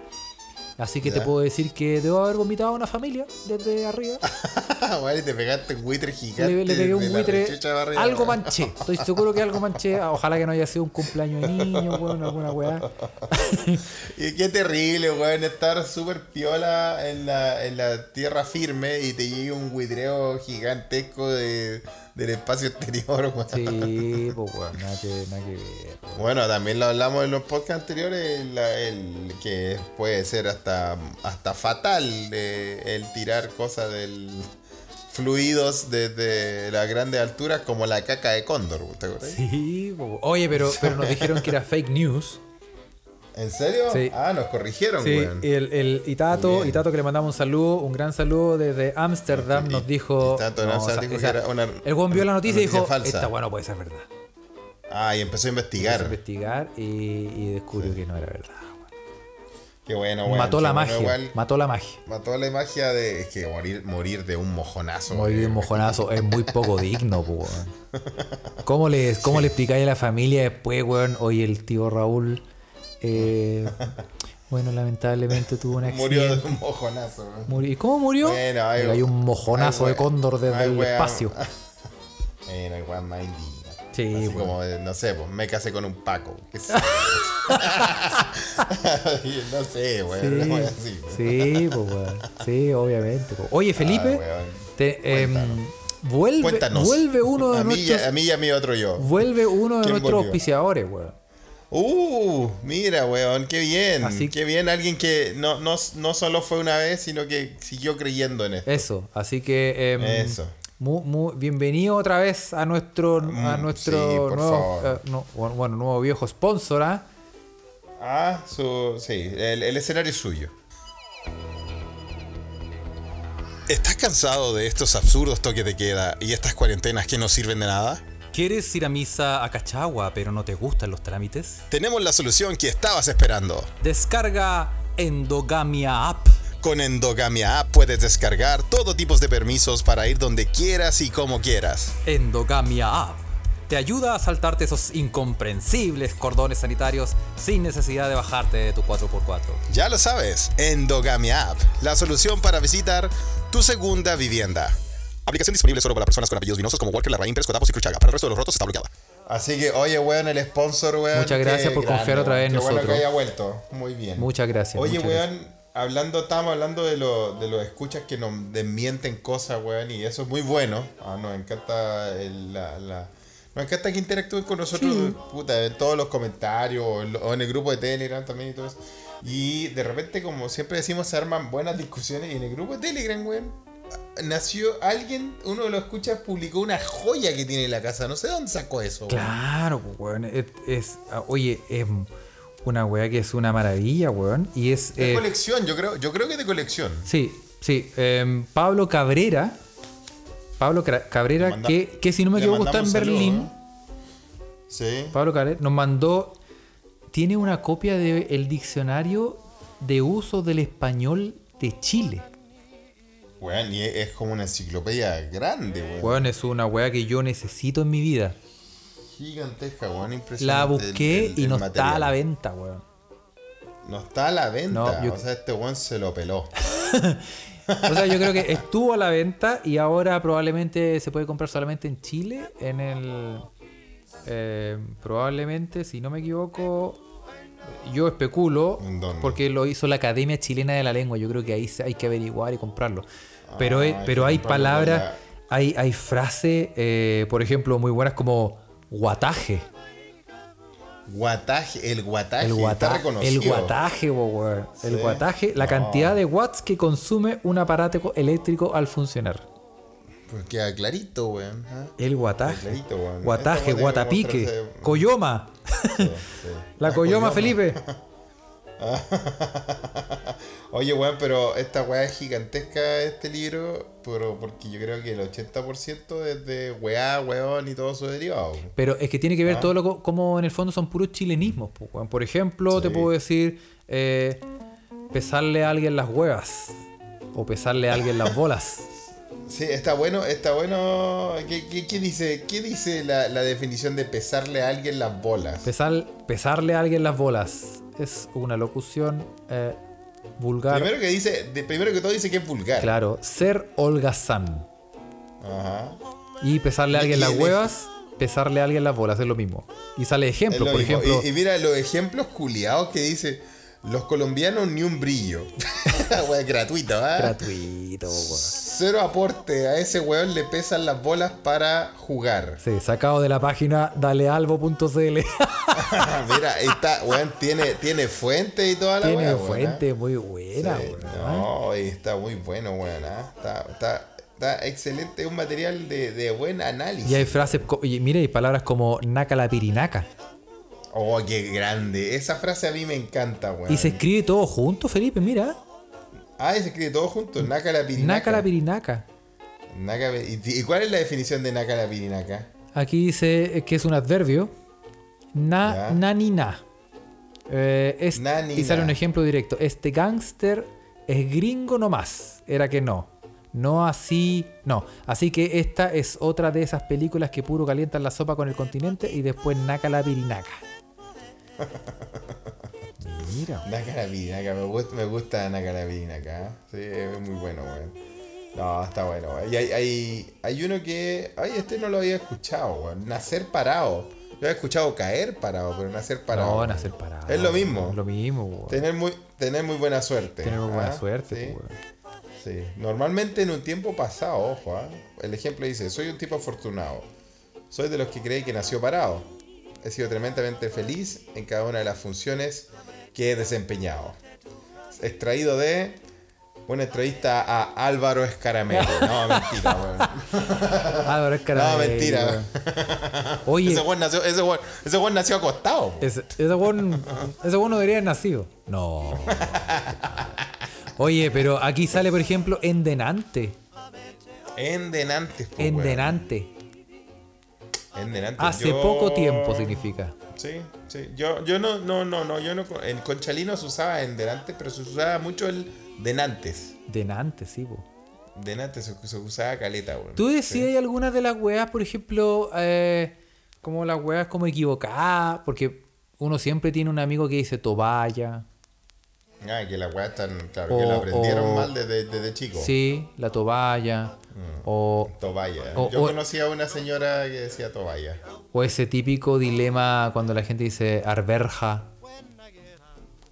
Así que te puedo decir que debo haber vomitado a una familia desde arriba. Y te pegaste un buitre gigante. Le, le pegué un buitre. Algo manché. Estoy seguro que algo manché. Ojalá que no haya sido un cumpleaños de niño, weón, alguna weá. Y qué terrible, weón, estar súper piola en la, en la tierra firme y te llegue un buitreo gigantesco de, del espacio exterior, weón. Sí, pues weón, nada que, nada que ver. weón. Bueno, también lo hablamos en los podcasts anteriores, la- el, que puede ser hasta, hasta fatal eh, el tirar cosas del fluidos desde las grandes alturas como la caca de cóndor, ¿te acuerdas? Sí, po. oye, pero, pero nos dijeron que era fake news. ¿En serio? Sí. Ah, nos corrigieron, Sí, weón. el, el Itato. Itato que le mandamos un saludo, un gran saludo desde Ámsterdam, Y- nos dijo. Itato no, no, o sea, dijo o que era una- el buen vio la noticia y dijo: falsa. Esta bueno puede ser verdad. Ah, y empezó a Empezó a investigar. investigar y, y descubrió que no era verdad. Qué bueno, weón. mató la bueno, magia. igual. Mató la magia. Mató la magia de. Es que morir, morir de un mojonazo. Morir de un mojonazo es muy poco digno, weón. ¿Cómo le, cómo le explicáis a la familia después, weón? Oye, el tío Raúl. Eh, bueno, lamentablemente tuvo un Murió accidente. de un mojonazo. Murió. ¿Y cómo murió? Bueno, ay, Le cayó un mojonazo ay, de cóndor desde el espacio. Bueno, weón más indigno. Sí, Así weón. como, de, no sé, pues me casé con un Paco. no sé, weón. una Sí, sí, pues, weón. Sí, obviamente. po. Oye, Felipe, Ah, weón. te, Cuéntanos. vuelve, Cuéntanos. vuelve uno de a mí, nuestros, y a, mí y a mi otro yo. vuelve uno de ¿Quién nuestros volvió? auspiciadores, weón. Uh, mira, weón, qué bien. Así- Qué bien alguien que no, no, no solo fue una vez, sino que siguió creyendo en esto. Eso, así que em, Eso. bienvenido otra vez a nuestro a Mm, nuestro sí, nuevo, eh, no, bueno, nuevo viejo sponsor, ¿ah? Ah, su, sí, el, el escenario es suyo. ¿Estás cansado de estos absurdos toques de queda y estas cuarentenas que no sirven de nada? ¿Quieres ir a misa a Cachagua pero no te gustan los trámites? Tenemos la solución que estabas esperando. Descarga Endogamia App. Con Endogamia App puedes descargar todo tipo de permisos para ir donde quieras y como quieras. Endogamia App. Te ayuda a saltarte esos incomprensibles cordones sanitarios sin necesidad de bajarte de tu 4x4. Ya lo sabes, Endogamia App, la solución para visitar tu segunda vivienda. Aplicación disponible solo para personas con apellidos vinosos como Walker, Larraín, Pérez, Cotapos y Cruchaga. Para el resto de los rotos está bloqueada. Así que, oye, weón, el sponsor, weón. Muchas gracias por confiar otra vez en Qué bueno nosotros. que haya vuelto. Muy bien. Muchas gracias. Oye, muchas weón, hablando, estábamos hablando de, lo, de los escuchas que nos desmienten cosas, weón, y eso es muy bueno. Ah, nos encanta el- la, la- nos encanta que interactúen con nosotros, puta, en todos los comentarios o en, o en el grupo de Telegram también y todo eso. Y de repente, como siempre decimos, se arman buenas discusiones y en el grupo de Telegram, weón, nació alguien, uno de los escuchas publicó una joya que tiene en la casa. No sé dónde sacó eso, weón. Claro, pues, weón. Es, es- ah, oye, es una weá que es una maravilla, weón. Y es. De eh, colección, yo creo, yo creo que de colección. sí, sí. em, Pablo Cabrera. Pablo Cabrera, manda- que, que si no me equivoco está en Berlín. Sí. Pablo Cabrera nos mandó. Tiene una copia del diccionario de uso del español de Chile. Weón, y es, como una enciclopedia grande, weón. Weón, es una weá que yo necesito en mi vida. Gigantesca, weón, impresionante. La busqué el- y no está a la venta, weón. No está a la venta. No, yo- O sea, este weón se lo peló. O sea, yo creo que estuvo a la venta y ahora probablemente se puede comprar solamente en Chile, en el... eh, probablemente, si no me equivoco, yo especulo, porque lo hizo la Academia Chilena de la Lengua, yo creo que ahí hay que averiguar y comprarlo. Pero, Ah, hay pero hay palabras, hay, hay frases, eh, por ejemplo, muy buenas como guataje. Guataje, el guataje. El, guata- el guataje. El Sí. guataje, la cantidad de watts que consume un aparato eléctrico al funcionar. Pues queda clarito, weón. El guataje. Clarito, weón. Guataje, guatapique. mostrarse- Coyoma. Sí, sí. La coyoma, Felipe. Oye, weón, pero esta weá es gigantesca, este libro, pero porque yo creo que el 80% es de weá, weón y todo su derivado. Pero es que tiene que ver Ah. todo lo co- como en el fondo son puros chilenismos. po, weón. Por ejemplo, te puedo decir eh, pesarle a alguien las huevas. O pesarle a alguien las bolas. Sí, está bueno, está bueno. ¿Qué, qué- qué dice, qué dice la, la definición de pesarle a alguien las bolas? Pesar, pesarle a alguien las bolas. Es una locución eh, vulgar. Primero que dice, de- primero que todo dice que es vulgar. Claro, ser holgazán. Ajá. Y pesarle a alguien las huevas, pesarle a alguien las bolas, es lo mismo. Y sale ejemplo, lo por mismo. ejemplo. Y, y mira los ejemplos culiados que dice. Los colombianos ni un brillo. Gratuito, ¿ah? Gratuito, weón. Cero aporte. A ese weón le pesan las bolas para jugar. Sí, sacado de la página dalealbo.cl. Mira, ahí está, weón, tiene, tiene fuente y toda la Tiene weón, fuente ¿ah? muy buena, Sí, weón. No, y está muy bueno, weón. ¿ah? Está, está, está excelente, es un material de, de buen análisis. Y hay frases, y mira, hay palabras como naca la pirinaca. Oh, qué grande. Esa frase a mí me encanta, weón. Y se escribe todo junto, Felipe, mira. Ah, y se escribe todo junto. Naka la pirinaca. Naca la pirinaca. Naka- ¿Y, y cuál es la definición de Naka la pirinaca? Aquí dice que es un adverbio. Na, Ya. na ni na. Eh, es- Na ni y sale na. un ejemplo directo. Este gángster es gringo nomás. Era que no. No así. No. Así que esta es otra de esas películas que puro calientan la sopa con el continente y después naca la pirinaca. Mira. Naka la pirinaca, me gusta, me gusta Naka la pirinaca. Sí, es muy bueno, weón. No, está bueno, weón. Y hay, hay, hay uno que. Ay, este no lo había escuchado, weón. Nacer parado. Yo había escuchado caer parado, pero nacer parado. No, nacer parado. Es lo mismo. Es lo mismo, weón. Tener muy, tener muy buena suerte. Tener muy buena ¿ah? suerte, Sí. pues, weón. Sí, normalmente en un tiempo pasado, ojo, ¿ah? el ejemplo dice, soy un tipo afortunado, soy de los que cree que nació parado, he sido tremendamente feliz en cada una de las funciones que he desempeñado. Extraído de una entrevista a Álvaro Escaramelo. No, mentira, weón. Álvaro es caramelo, No, mentira. weón. Oye, Ese weón nació, ese weón- ese weón nació acostado. Ese, ese weón ese weón no debería haber nacido. No. Oye, pero aquí sale, por ejemplo, endenante. En denantes, po, weón. Endenante. En denantes. Hace Yo- poco tiempo significa. Sí, sí. Yo, yo no, no, no, no, yo no. En Conchalino se usaba en denantes, pero se usaba mucho el denantes. Denante, sí, po. Denantes se, se usaba caleta, weón. ¿Tú decías Sí. algunas de las weas, por ejemplo, eh, como las weas como equivocadas? Porque uno siempre tiene un amigo que dice toballa. Ah, que las weas están, claro, O- que lo aprendieron o- mal desde, desde chico. Sí, la O, Tobaya. O- Yo o- conocía a una señora que decía Tobaya. o ese típico dilema cuando la gente dice arberja.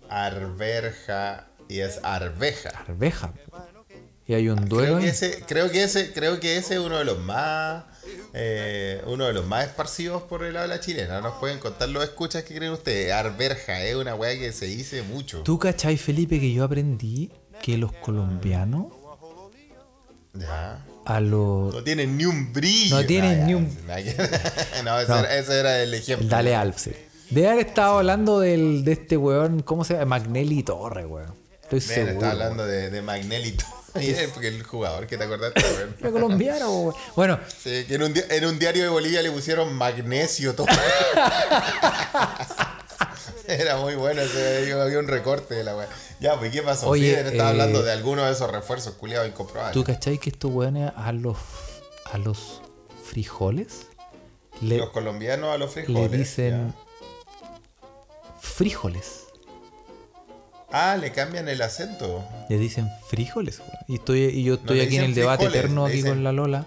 Arberja. y es arveja. Arveja. Y hay un duelo. Creo que ese, creo que ese, creo que ese es uno de los más eh, uno de los más esparcidos por el habla chilena. Nos pueden contar los escuchas que creen ustedes. Arberja es una weá que se dice mucho. ¿Tú cachai, Felipe, que yo aprendí que los colombianos Ya. A. No tienen ni un brillo. No tienen ya, ni un- no, ese, No. Era, ese era el ejemplo. Dale Alpse. Debe haber estado hablando del, de este weón, ¿cómo se llama? Magnelli Torre, weón. Estoy seguro. está hablando de, de Magnelito. Y es porque el jugador que te acordaste, weón. Era colombiano, weón. Bueno, Sí, que en un, di- en un diario de Bolivia le pusieron magnesio todo. Era muy bueno, ese, había un recorte de la weá. Ya, pues ¿qué pasó? Oye, estaba eh, hablando de algunos de esos refuerzos culiados incomprobables. ¿tú cachai que estos weones a los, a los frijoles le, Los colombianos a los le frijoles. dicen frijoles? ya. Ah, le cambian el acento. Le dicen frijoles, weón. Y, estoy, y yo estoy le aquí en el dicen debate frijoles, eterno le aquí dicen- con la Lola.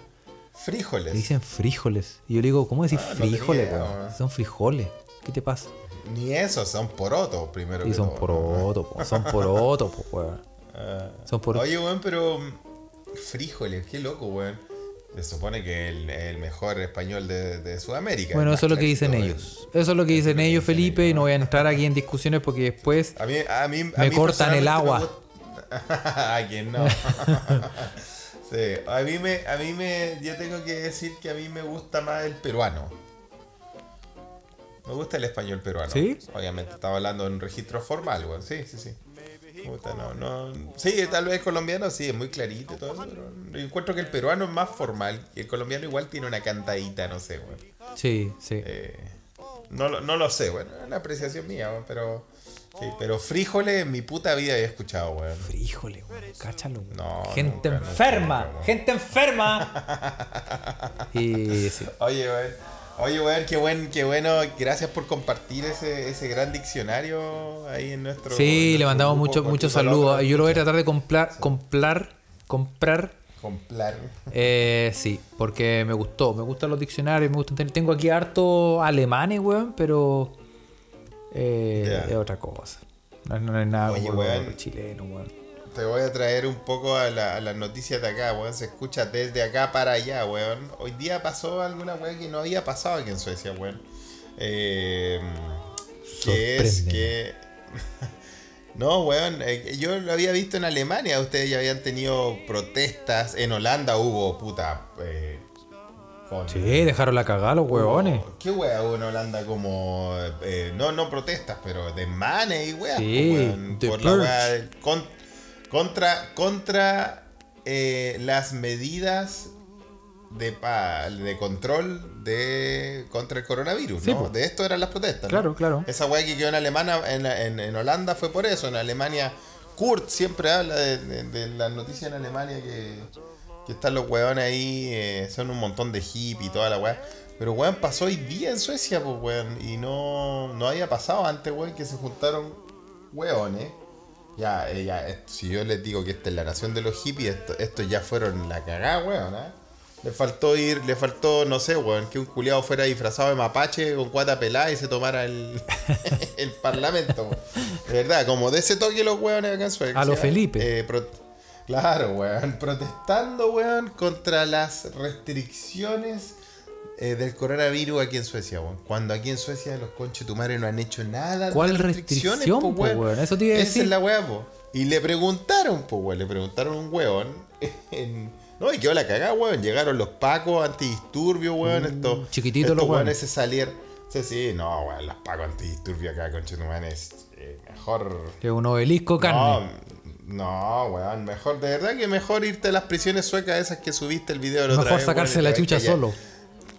Frijoles. Le dicen frijoles. Y yo le digo, ¿cómo decís Ah, frijoles, weón. Son frijoles. ¿Qué te pasa? Ni esos, son porotos primero. Y son todo, porotos, po, son porotos, po, weón. Ah. Son porotos. Oye, weón, pero. mm, Frijoles, qué loco, weón. Se supone que el, el mejor español de, de Sudamérica. Bueno, eso es lo que dicen ellos. Eso es lo que dicen ellos, Felipe, y no voy a entrar aquí en discusiones porque después A mí, a mí, a Me mí cortan el agua. a quién no. sí, a mí me, a mí me, yo tengo que decir que a mí me gusta más el peruano. Me gusta el español peruano. ¿Sí? Obviamente, estaba hablando en un registro formal, weón. Sí, sí, sí. Me gusta, no, no. Sí, tal vez colombiano, sí, es muy clarito y todo eso, pero encuentro que el peruano es más formal y el colombiano igual tiene una cantadita, no sé, weón. Sí, sí. Eh, no, lo- no lo sé, bueno, es una apreciación mía, weón, pero. Sí, pero frijoles en mi puta vida había escuchado, weón. Frijoles, weón. Cáchalo, weón. No, Gente nunca, enferma. nunca, gente enferma. y sí. Oye, weón. Oye, weón, qué, buen, qué bueno. Gracias por compartir ese, ese gran diccionario ahí en nuestro. Sí, en le mandamos muchos tus saludos. Yo lo voy a tratar de comprar, comprar, comprar. Complar. Eh, sí, porque me gustó. Me gustan los diccionarios, me gustan tener. Tengo aquí harto alemanes, weón, pero. eh. Es otra cosa. No, no es nada Oye, weón. chileno, weón. Te voy a traer un poco a, la- a las noticias de acá, weón. Se escucha desde acá para allá, weón. Hoy día pasó alguna weón que no había pasado aquí en Suecia, weón. Eh, que es que. no, weón. eh, yo lo había visto en Alemania. Ustedes ya habían tenido protestas. En Holanda hubo, puta. eh, con- Sí, dejaron la cagada los huevones. ¿Qué wea hubo en Holanda como... eh, no, no protestas, pero desmanes y weas, Sí, The por la Purge. Contra contra eh, las medidas de, pa- de control de contra el coronavirus, Sí, ¿no? po. De esto eran las protestas, ¿no? Claro, claro. Esa weá que quedó en Alemania, en, en- en Holanda fue por eso. En Alemania, Kurt siempre habla de, de- de las noticias en Alemania que, que están los weones ahí, eh, son un montón de hippies y toda la weá. Pero weón pasó hoy día en Suecia, pues weón. Y no, no había pasado antes, weón, que se juntaron weones. Ya, eh, ya, eh, si yo les digo que esta es la nación de los hippies, esto- estos ya fueron la cagada, weón, ¿ah? Le faltó ir, le faltó, no sé, weón, que un culiado fuera disfrazado de mapache con cuata pelada y se tomara el, el parlamento, weón. De verdad, como de ese toque los weones acá en Suecia. A lo Felipe. Eh, pro- claro, weón, protestando, weón, contra las restricciones eh, del coronavirus aquí en Suecia, weón. Cuando aquí en Suecia los conchetumares no han hecho nada de ¿Cuál restricciones, restricción, po, po, weón? Eso te iba a Esa decir. es la weá, po. Y le preguntaron, pues, weón, le preguntaron a un weón. en- No, y quedó la cagada, weón. Llegaron los pacos antidisturbios, weón. estos Mm, chiquititos estos los weones se salieron. Sí, sí, no, weón, los pacos antidisturbios acá, conchetumares, eh, mejor. Que un obelisco carne. No, no, weón, mejor, de verdad que mejor irte a las prisiones suecas esas que subiste el video la otra Mejor vez, sacarse weón, la chucha solo.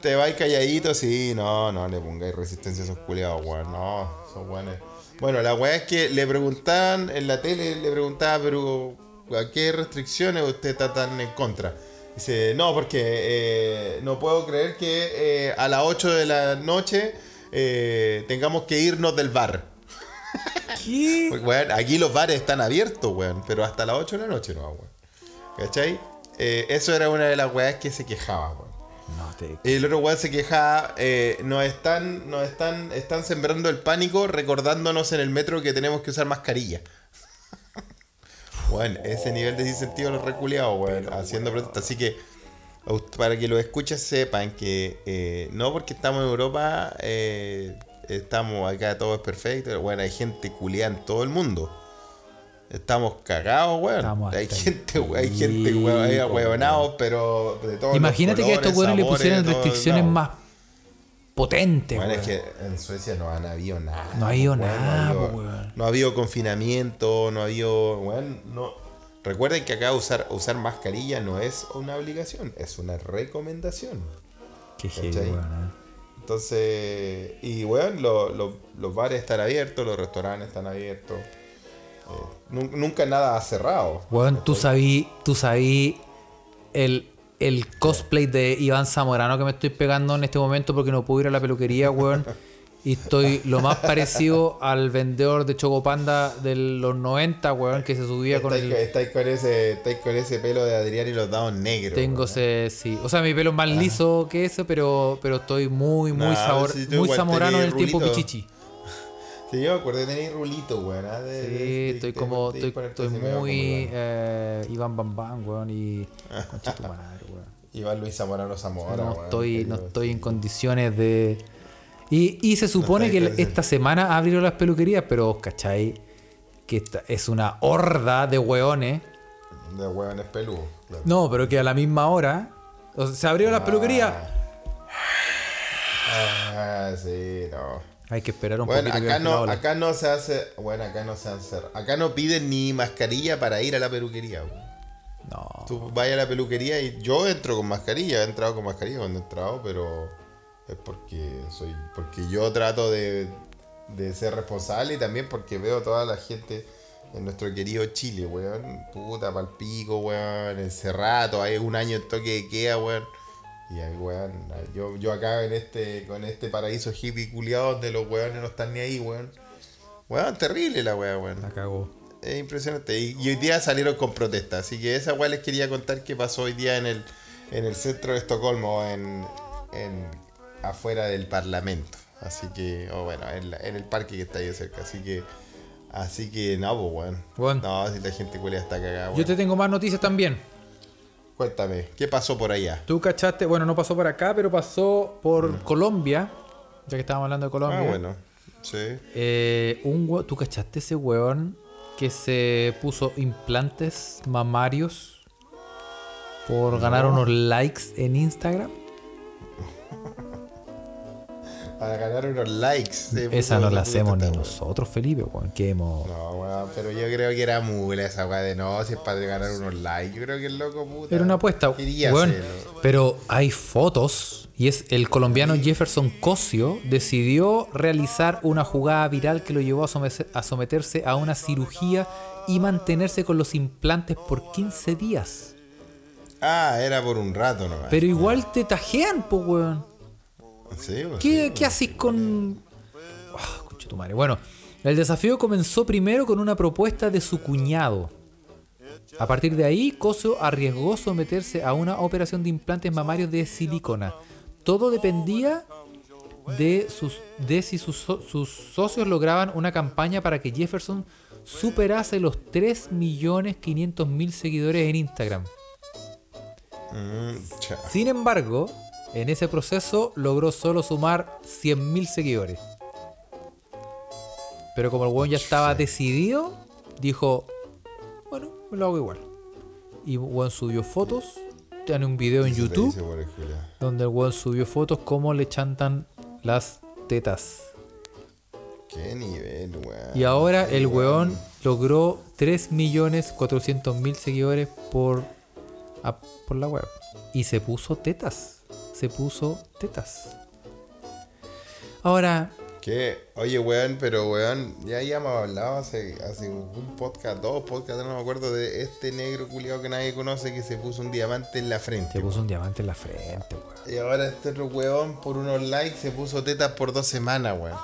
Te vais calladito, sí, no, no le pongáis resistencia a esos culiados, weón, no, son buenos. Bueno, la weá es que le preguntaban en la tele, le preguntaba, pero ¿a qué restricciones usted está tan en contra? Dice, no, porque eh, no puedo creer que eh, a las 8 de la noche eh, tengamos que irnos del bar. ¿Qué? Porque, weón, aquí los bares están abiertos, weón, pero hasta las 8 de la noche no, weón. ¿Cachai? Eso era una de las weas que se quejaba, weón. No te. El otro weón se quejaba, eh, nos están, nos están, están sembrando el pánico recordándonos en el metro que tenemos que usar mascarilla. Bueno, ese nivel de disincentivo lo reculeado, weón, haciendo protestas. Así que, para que los escuchas sepan que eh, no porque estamos en Europa, eh, estamos acá, todo es perfecto. Bueno, hay gente culiada en todo el mundo. Estamos cagados, weón. Estamos hay gente, hay gente, weón, weón. pero de todos Imagínate que a estos weones le pusieran restricciones más potentes, Bueno, es weón. que en Suecia no han habido nada. No ha habido weón, nada, No weón. no ha habido confinamiento, no ha habido. weón, no. Recuerden que acá usar, usar mascarilla no es una obligación, es una recomendación. Qué ¿cachai? weón, eh. Entonces, y weón, lo- lo- los bares están abiertos, los restaurantes están abiertos. Eh, nun- nunca nada ha cerrado. Weón, tú sabí, tú sabí el, el cosplay de Iván Zamorano que me estoy pegando en este momento porque no puedo ir a la peluquería, weón. Y estoy lo más parecido al vendedor de Chocopanda de los 90, weón, que se subía con el... estáis con ese, estáis con ese pelo de Adrián y los dados negros. Tengo ese, sí. O sea, mi pelo es más liso que eso, pero, pero estoy muy, muy, sabor, muy zamorano en el tiempo pichichi. Sí, yo me acuerdo de tener rulito, weón. ah, de- Sí, de- estoy de- como, estoy, estoy muy eh, Iván Bambán, weón, y concha tu madre, weón. Iván Luis Zamorano Zamora, no weón, estoy, no que estoy en condiciones de. Y, y se supone que esta semana abrieron las peluquerías, pero ¿cachai? Que esta es una horda de hueones. De weones peludos. claro. No, pero que a la misma hora. O sea, se abrieron las peluquerías. Ah, sí, no. Hay que esperar un Bueno, poquito. acá no, acá no se hace. Bueno, acá no se hace. Acá no piden ni mascarilla para ir a la peluquería, weón. No. Tú vayas a la peluquería y yo entro con mascarilla, he entrado con mascarilla cuando he entrado, pero es porque soy. Porque yo trato de, de ser responsable y también porque veo toda la gente en nuestro querido Chile, weón. Puta, palpico, weón. Encerrado, hay un año en toque de queda, weón. Y ahí, weón, yo, yo acá en este, con este paraíso hippie culiado donde los weones no están ni ahí, weón. Weón, terrible la weá, weón. La cagó. Es impresionante. Y, y hoy día salieron con protestas. Así que esa weá les quería contar qué pasó hoy día en el, en el centro de Estocolmo, en, en afuera del Parlamento. Así que, o bueno, en, la- en el parque que está ahí cerca. Así que, así que, no, pues, weón. Bueno. No, si la gente culia está cagada, Yo weón. te tengo más noticias también. Cuéntame, ¿qué pasó por allá? Tú cachaste, bueno, no pasó por acá, pero pasó por Colombia. Ya que estábamos hablando de Colombia. Ah, bueno. Sí. Eh, un ¿Tú cachaste ese weón que se puso implantes mamarios por ganar unos likes en Instagram? Para ganar unos likes. Esa no la hacemos ni nosotros, Felipe, weón. Que hemos. No, weón, pero yo creo que era mula esa weá de no, si es para ganar unos likes. Yo creo que el loco puta. Era una apuesta, weón. Pero hay fotos y es el colombiano Jefferson Cosio decidió realizar una jugada viral que lo llevó a, someterse- a someterse a una cirugía y mantenerse con los implantes por 15 días. Ah, era por un rato nomás. Pero igual te tajean, pues, weón. Sí, pues, ¿Qué, qué haces con.? Ah, concha tu madre. Bueno, el desafío comenzó primero con una propuesta de su cuñado. A partir de ahí, Cosio arriesgó someterse a una operación de implantes mamarios de silicona. Todo dependía de, sus, de si sus, sus socios lograban una campaña para que Jefferson superase los 3.500.000 seguidores en Instagram. Mm. Sin embargo, en ese proceso logró solo sumar 100.000 seguidores. Pero como el weón ya estaba decidido, dijo, bueno, me lo hago igual. Y el weón subió fotos, tiene un video en YouTube, donde el weón subió fotos como le chantan las tetas. Qué nivel, weón. Y ahora el weón logró 3.400.000 seguidores por, a- por la web. Y se puso tetas. Se puso tetas. Ahora, ¿Qué? Oye, weón, pero weón, ya habíamos hablado hace, hace un podcast, dos podcasts, no me acuerdo, de este negro culiado que nadie conoce que se puso un diamante en la frente. se puso un diamante en la frente, weón. Y ahora este otro weón, por unos likes, se puso tetas por dos semanas, weón.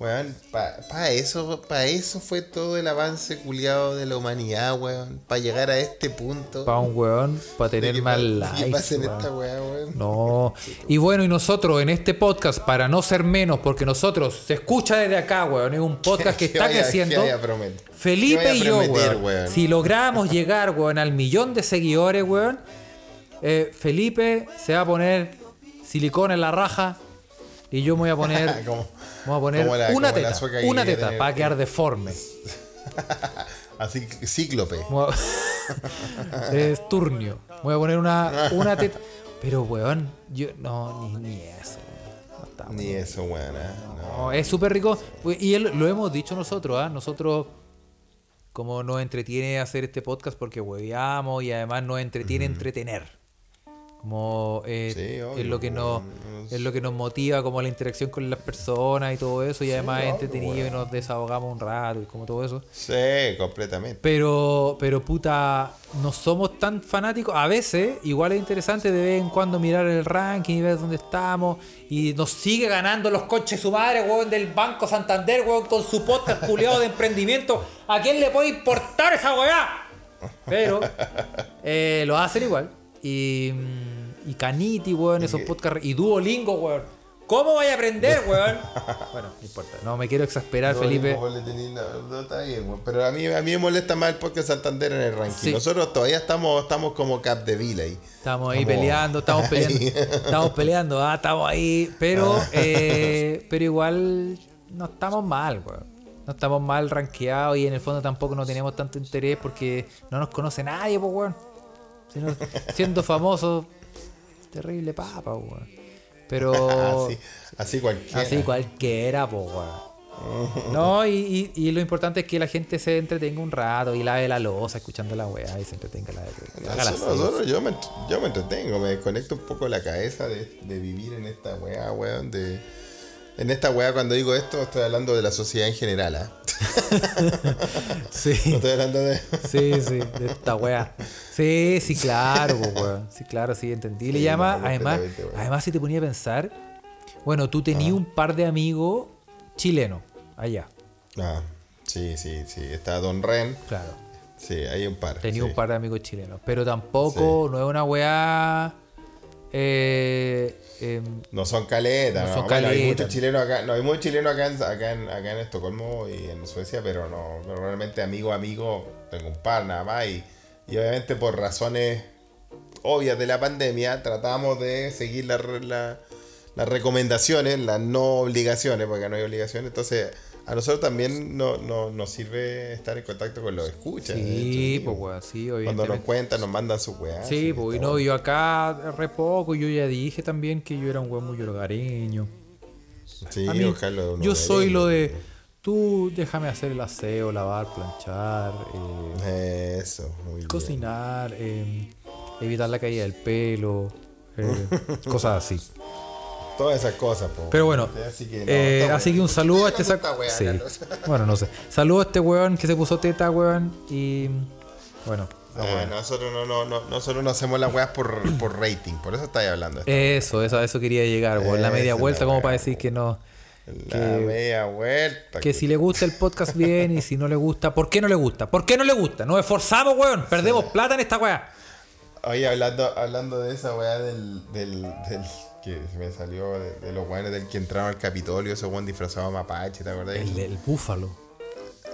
Weón, para eso, pa eso fue todo el avance culiado de la humanidad, weón. Para llegar a este punto. Para un weón, para tener más likes. No. Y bueno, y nosotros en este podcast, para no ser menos, porque nosotros se escucha desde acá, weón. Es un podcast que está creciendo. Felipe y yo, weón, Si logramos llegar, weón, al millón de seguidores, weón. Eh, Felipe se va a poner silicona en la raja y yo me voy a poner. Vamos a poner una teta. Una teta para quedar deforme. Así, cíclope. es turnio. Voy a poner una, una teta. Pero, weón, yo. No, ni, ni eso. ni eso, weón. ¿eh? No, es súper rico. Y lo hemos dicho nosotros, ¿ah? Nosotros como nos entretiene hacer este podcast porque hueveamos y además nos entretiene entretener. Como eh, es lo que nos es lo que nos motiva como la interacción con las personas y todo eso y además es entretenido y nos desahogamos un rato y como todo eso. Sí, completamente. Pero pero puta, no somos tan fanáticos. A veces igual es interesante de vez en cuando mirar el ranking y ver dónde estamos y nos sigue ganando los coches su madre, weón, del Banco Santander, weón, con su podcast culiado de emprendimiento. ¿A quién le puede importar esa weá? Pero eh, lo hacen igual. Y mm, y Caniti, weón, esos podcasts. Y Duolingo, weón. ¿Cómo voy a aprender, weón? bueno, no importa. No me quiero exasperar, Felipe. Pero a mí, a mí me molesta más el podcast Santander en el ranking. Nosotros todavía estamos, estamos como Cap de Vila ahí. Estamos ahí peleando, estamos peleando. estamos peleando, ah, estamos ahí. Pero, ah. eh, pero igual no estamos mal, weón. No estamos mal rankeados y en el fondo tampoco no tenemos tanto interés porque no nos conoce nadie, pues, weón. Siendo famosos terrible papa, weón. Pero. así, así cualquiera. Así cualquiera, po, weón. No, y, y, lo importante es que la gente se entretenga un rato y lave la losa escuchando la weá y se entretenga la, de yo, me, yo me entretengo, me desconecto un poco la cabeza de, de vivir en esta weá, weón, de en esta weá, cuando digo esto, estoy hablando de la sociedad en general, ¿ah? sí. estoy hablando de. sí, sí, de esta weá. Sí, sí, claro, weón. Sí, claro, sí, entendí. Le llama, además, además, si te ponía a pensar, bueno, tú tenías un par de amigos chilenos allá. Ah, sí, sí, sí. Está Don Ren. Claro. Sí, hay un par. Tenía un par de amigos chilenos. Pero tampoco, no es una weá. Eh, Em, no son caletas, no, hay muchos chilenos acá, no hay muchos chilenos acá en, acá, en, acá en Estocolmo y en Suecia, pero no, normalmente amigo amigo tengo un par nada más y, obviamente por razones obvias de la pandemia tratamos de seguir la, las recomendaciones, las no obligaciones, porque no hay obligaciones, entonces a nosotros también no, no, nos sirve estar en contacto con los escuchas. Sí, pues sí. Cuando nos cuentan, nos mandan su weá. Sí, pues, y no, yo acá re poco, yo ya dije también que yo era un weón muy hogareño. Sí, ojalá Yo soy lo de, tú déjame hacer el aseo, lavar, planchar. Eh, Eso, muy Cocinar, eh, evitar la caída del pelo, eh, cosas así. Todas esas cosas, Pero bueno, así que, eh, un saludo a este saco. Sí. Bueno, no sé. Saludo a este weón que se puso teta, weón. Y bueno. Ah, nosotros no, no, no, nosotros no hacemos las weas por, por rating, por eso estáis hablando. Eso, eso, a eso quería llegar, weón. La media vuelta, como para decir que no. La media vuelta. Que, si le gusta el podcast bien y si no le gusta, ¿por qué no le gusta? ¿Por qué no le gusta? Nos esforzamos, weón. Perdemos plata en esta wea. Oye, hablando, hablando de esa weá del, del, del que se me salió de, los weones del que entraron al Capitolio, ese weón disfrazado de mapache, ¿te acuerdas? El, el búfalo.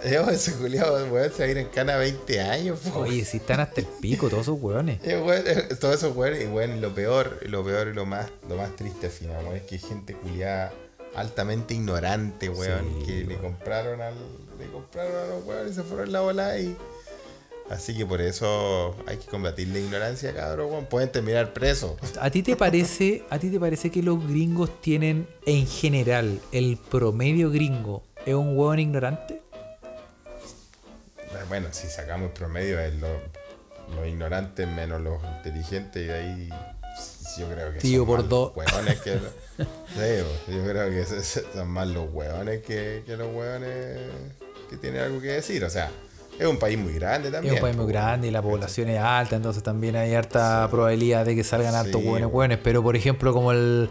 Eh, ese culiado, weón, se va a ir en cana 20 años, Oye, si están hasta el pico todos esos weones. Eh, eh, todos esos weones, y weón, lo peor, lo peor y lo más, lo más triste al final, weón, es que hay gente culiada altamente ignorante, weón, que le compraron al. Le compraron a los weones y se fueron la bola y Así que por eso hay que combatir la ignorancia, cabrón. Pueden terminar presos. ¿A ti te parece, a ti te parece que los gringos tienen en general el promedio gringo es un hueón ignorante? Bueno, si sacamos el promedio es los lo ignorantes menos los inteligentes y de ahí yo creo que Tío por dos. Hueones que, sí, yo creo que son más los hueones que, que los hueones que tienen algo que decir. O sea, es un país muy grande también. Es un país muy grande y la población es alta, entonces también hay harta probabilidad de que salgan hartos buenos buenos. Pero por ejemplo, como el.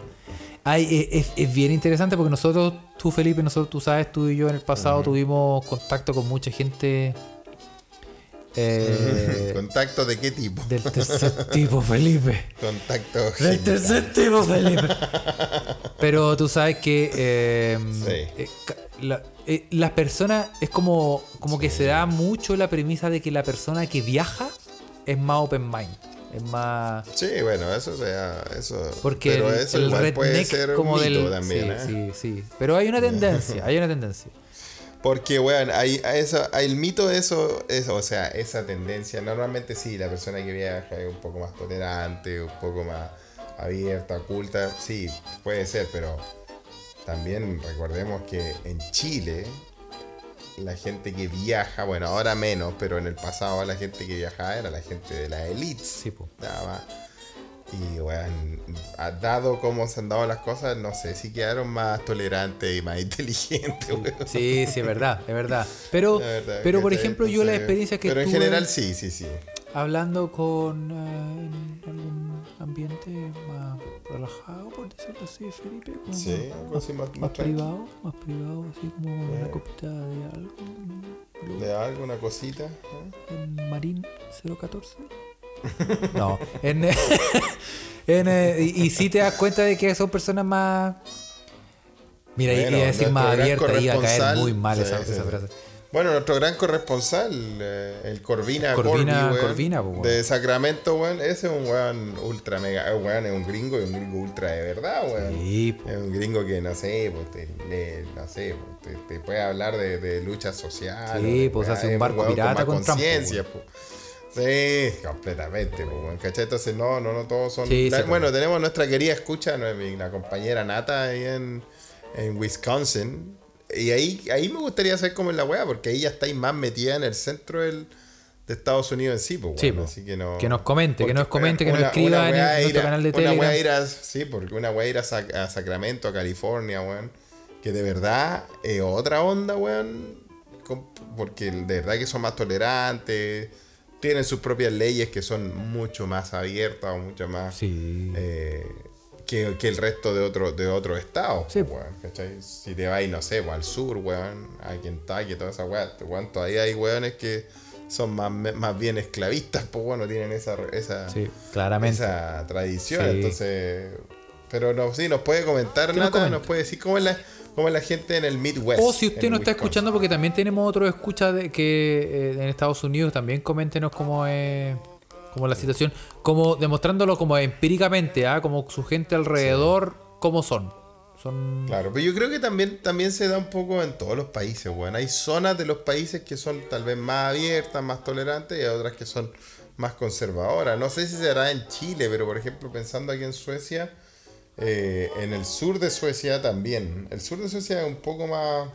Ay, eh, es, es bien interesante porque nosotros, tú Felipe, nosotros, tú sabes, tú y yo en el pasado tuvimos contacto con mucha gente eh, ¿Contacto de qué tipo? del tercer tipo, Felipe. Contacto. Del tercer tipo, Felipe. Pero tú sabes que eh, Sí. eh, la- eh, las personas es como, como que se da mucho la premisa de que la persona que viaja es más open mind. Es más. Sí, bueno, eso sea, eso. Porque pero el, eso el igual puede ser como un mito del. también, sí, ¿eh? sí, sí. Pero hay una tendencia, hay una tendencia. Porque, weón, hay, hay eso, hay el mito de eso, eso, o sea, esa tendencia. Normalmente sí, la persona que viaja es un poco más tolerante, un poco más abierta, oculta. Sí, puede ser, pero también recordemos que en Chile, la gente que viaja, bueno, ahora menos, pero en el pasado la gente que viajaba era la gente de la élite. Sí, po. Nada más. Y, ha- dado cómo se han dado las cosas, no sé si quedaron más tolerantes y más inteligentes, weón. Sí, sí, es verdad, es verdad. Pero, verdad, pero por ejemplo, yo la experiencia que Pero en general sí, sí, sí. Hablando con eh, en algún ambiente más relajado, por decirlo así, Felipe, como Sí, más, algo así más, más privado, más privado, así como una copita de algo, un- ¿De algo, una cosita? ¿eh? en Marín 014. No, en, en, eh, y, y si te das cuenta de que son personas más. Mira, Bueno, iba a decir más abierta, iba a caer muy mal sí, esa, sí, esa sí. frase. Bueno, nuestro gran corresponsal, eh, el Corvina Corvina- Corby, weón, Corvina, po, weón. de Sacramento, weón, ese es un weón ultra mega, eh, weón, es un gringo y un gringo ultra de verdad, weón. Sí, po. Es un gringo que, no sé, pues, te, lee, no sé, pues, te, te puede hablar de, de lucha social. Sí, pues, hace un barco weón pirata con conciencia, pues. Sí, completamente, pues, weón, ¿cachai? Entonces, no, no, no todos son... Sí, la- sí, bueno, tenemos nuestra querida escucha, la compañera Nata ahí en, en Wisconsin. Y ahí, ahí me gustaría saber cómo es la weá, porque ahí ya estáis más metida en el centro del, de Estados Unidos en sí, pues, Sí, pues. así que no... Que nos comente, que nos comente, que nos una- escriba una en el- ir nuestro a- canal de Una Telegram. weá ir a, sí, porque una weá ir a, Sac- a Sacramento, a California, weón, que de verdad es otra onda, weón, porque de verdad que son más tolerantes, tienen sus propias leyes que son mucho más abiertas o mucho más... Sí. eh, que, que el resto de otros de otros estados, Sí. weón, ¿cachai? Si te vas, no sé, pues, al sur, weón, a Kentucky, toda esa weá, weón, todavía hay weones que son más, más bien esclavistas, pues bueno, tienen esa, esa, Sí, claramente. esa tradición, Sí. entonces... Pero no, sí, nos puede comentar, Que nos puede decir cómo es la, cómo es la gente en el Midwest. O si usted no está escuchando, porque también tenemos otro escucha de que eh, en Estados Unidos también coméntenos cómo es como la situación, como demostrándolo como empíricamente, ¿ah? como su gente alrededor, cómo son. Son Claro, pero yo creo que también, también se da un poco en todos los países, weón. Hay zonas de los países que son tal vez más abiertas, más tolerantes, y hay otras que son más conservadoras. No sé si se dará en Chile, pero por ejemplo, pensando aquí en Suecia, eh, en el sur de Suecia también. El sur de Suecia es un poco más.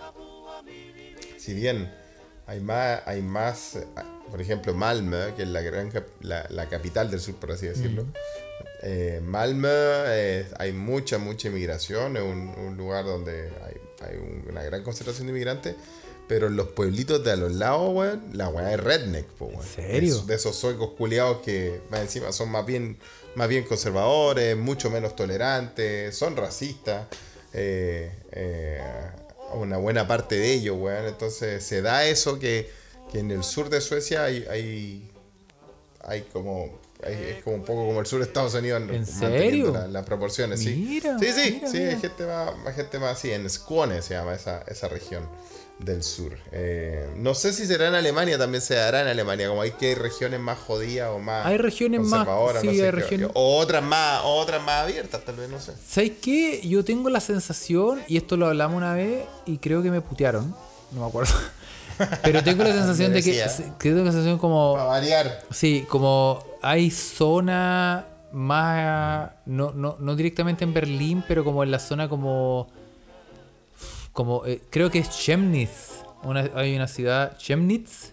Si bien hay más, hay más, eh, por ejemplo, Malmö, que es la gran la, la capital del sur, por así decirlo. Eh, Malmö, eh, hay mucha, mucha inmigración, es un, un lugar donde hay, hay un- una gran concentración de inmigrantes, pero en los pueblitos de a los lados, weón, la weá es redneck, po, weón. serio? Es de esos suecos culiados que más encima son más bien, más bien conservadores, mucho menos tolerantes, son racistas. eh, eh, una buena parte de ellos, weón. Entonces se da eso que, que en el sur de Suecia hay, hay, hay como es como un poco como el sur de Estados Unidos manteniendo serio? la- las proporciones sí Mira, sí sí mira, sí mira. hay gente más, más gente más así en Skåne se llama esa, esa región del sur Eh, no sé si será en Alemania también se dará en Alemania como hay que hay regiones más jodidas o más Hay regiones más- sí, no sé hay regiones- o otras más o otras más abiertas tal vez no sé ¿Sabes qué? Yo tengo la sensación, y esto lo hablamos una vez, y creo que me putearon, no me acuerdo. Pero tengo la sensación de que, que tengo la sensación como para variar. Sí, como hay zona más, no, no, no directamente en Berlín, pero como en la zona como, como eh, creo que es Chemnitz, una, hay una ciudad, Chemnitz,